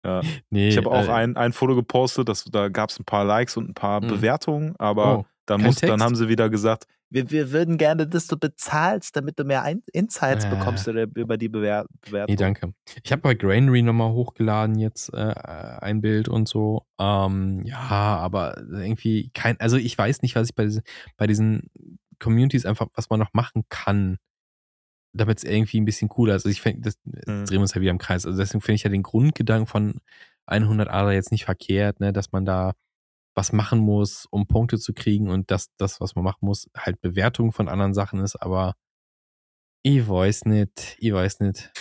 Ja. Nee, Ich habe auch äh, ein, ein Foto gepostet, das, da gab es ein paar Likes und ein paar Mhm. Bewertungen, aber Oh, dann, muss, dann haben sie wieder gesagt, Wir, wir würden gerne, dass du bezahlst, damit du mehr Ein Insights Äh. bekommst über, über die Bewer Bewertung. Nee, danke. Ich habe bei Granary nochmal hochgeladen jetzt äh, ein Bild und so. Ähm, ja, aber irgendwie kein, also ich weiß nicht, was ich bei diesen, bei diesen Communities einfach, was man noch machen kann, damit es irgendwie ein bisschen cooler ist. Also ich finde, das Mhm. drehen wir uns ja wieder im Kreis. Also deswegen finde ich ja den Grundgedanken von 100 Ader jetzt nicht verkehrt, ne, dass man da was machen muss, um Punkte zu kriegen und dass das, was man machen muss, halt Bewertung von anderen Sachen ist, aber ich weiß nicht, ich weiß nicht.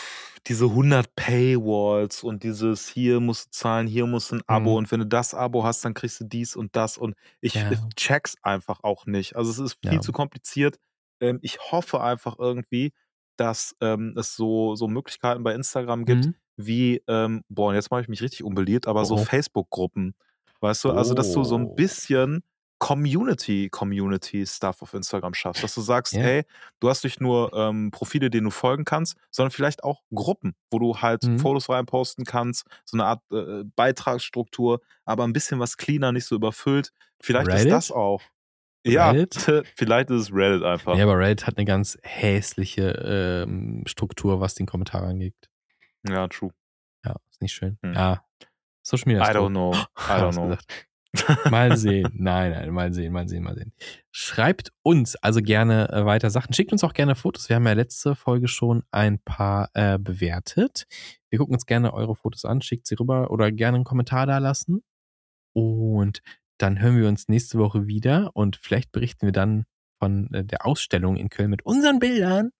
diese 100 Paywalls und dieses hier musst du zahlen, hier musst du ein Abo Mhm. und wenn du das Abo hast, dann kriegst du dies und das und ich, Ja. check's einfach auch nicht. Also es ist viel Ja. zu kompliziert. Ähm, ich hoffe einfach irgendwie, dass ähm, es so, so Möglichkeiten bei Instagram gibt, Mhm. wie, ähm, boah, und jetzt mache ich mich richtig unbeliebt, aber so Oh. Facebook-Gruppen. Weißt du, also dass du so ein Oh. bisschen Community, Community-Stuff auf Instagram schaffst, dass du sagst, Ja. hey, du hast nicht nur ähm, Profile, denen du folgen kannst, sondern vielleicht auch Gruppen, wo du halt Mhm. Fotos reinposten kannst, so eine Art äh, Beitragsstruktur, aber ein bisschen was cleaner, nicht so überfüllt. Vielleicht Reddit? ist das auch. Ja, Reddit? vielleicht ist es Reddit einfach. Ja, aber Reddit hat eine ganz hässliche ähm, Struktur, was den Kommentar angeht. Ja, true. Ja, ist nicht schön. Hm. Ja. Social Media ist I don't know. I don't know. Mal sehen. Nein, nein, mal sehen, mal sehen, mal sehen. Schreibt uns also gerne äh, weiter Sachen. Schickt uns auch gerne Fotos. Wir haben ja letzte Folge schon ein paar äh, bewertet. Wir gucken uns gerne eure Fotos an. Schickt sie rüber oder gerne einen Kommentar da lassen. Und dann hören wir uns nächste Woche wieder und vielleicht berichten wir dann von äh, der Ausstellung in Köln mit unseren Bildern.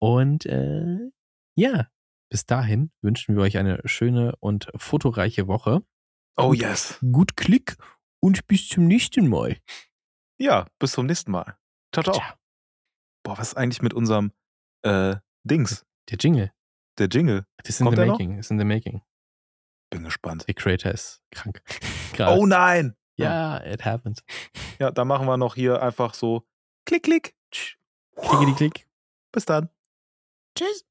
Und äh, ja, bis dahin wünschen wir euch eine schöne und fotoreiche Woche. Oh yes. Gut Klick und bis zum nächsten Mal. Ja, bis zum nächsten Mal. Ciao, ciao. Ciao. Boah, was ist eigentlich mit unserem äh, Dings? Der Jingle. Der Jingle. Das ist in Kommt the making. Ist in the making. Bin gespannt. Der Creator ist krank. Oh nein! ja, it happens. Ja, da machen wir noch hier einfach so Klick, Klick. Klickety klick. Bis dann. Tschüss.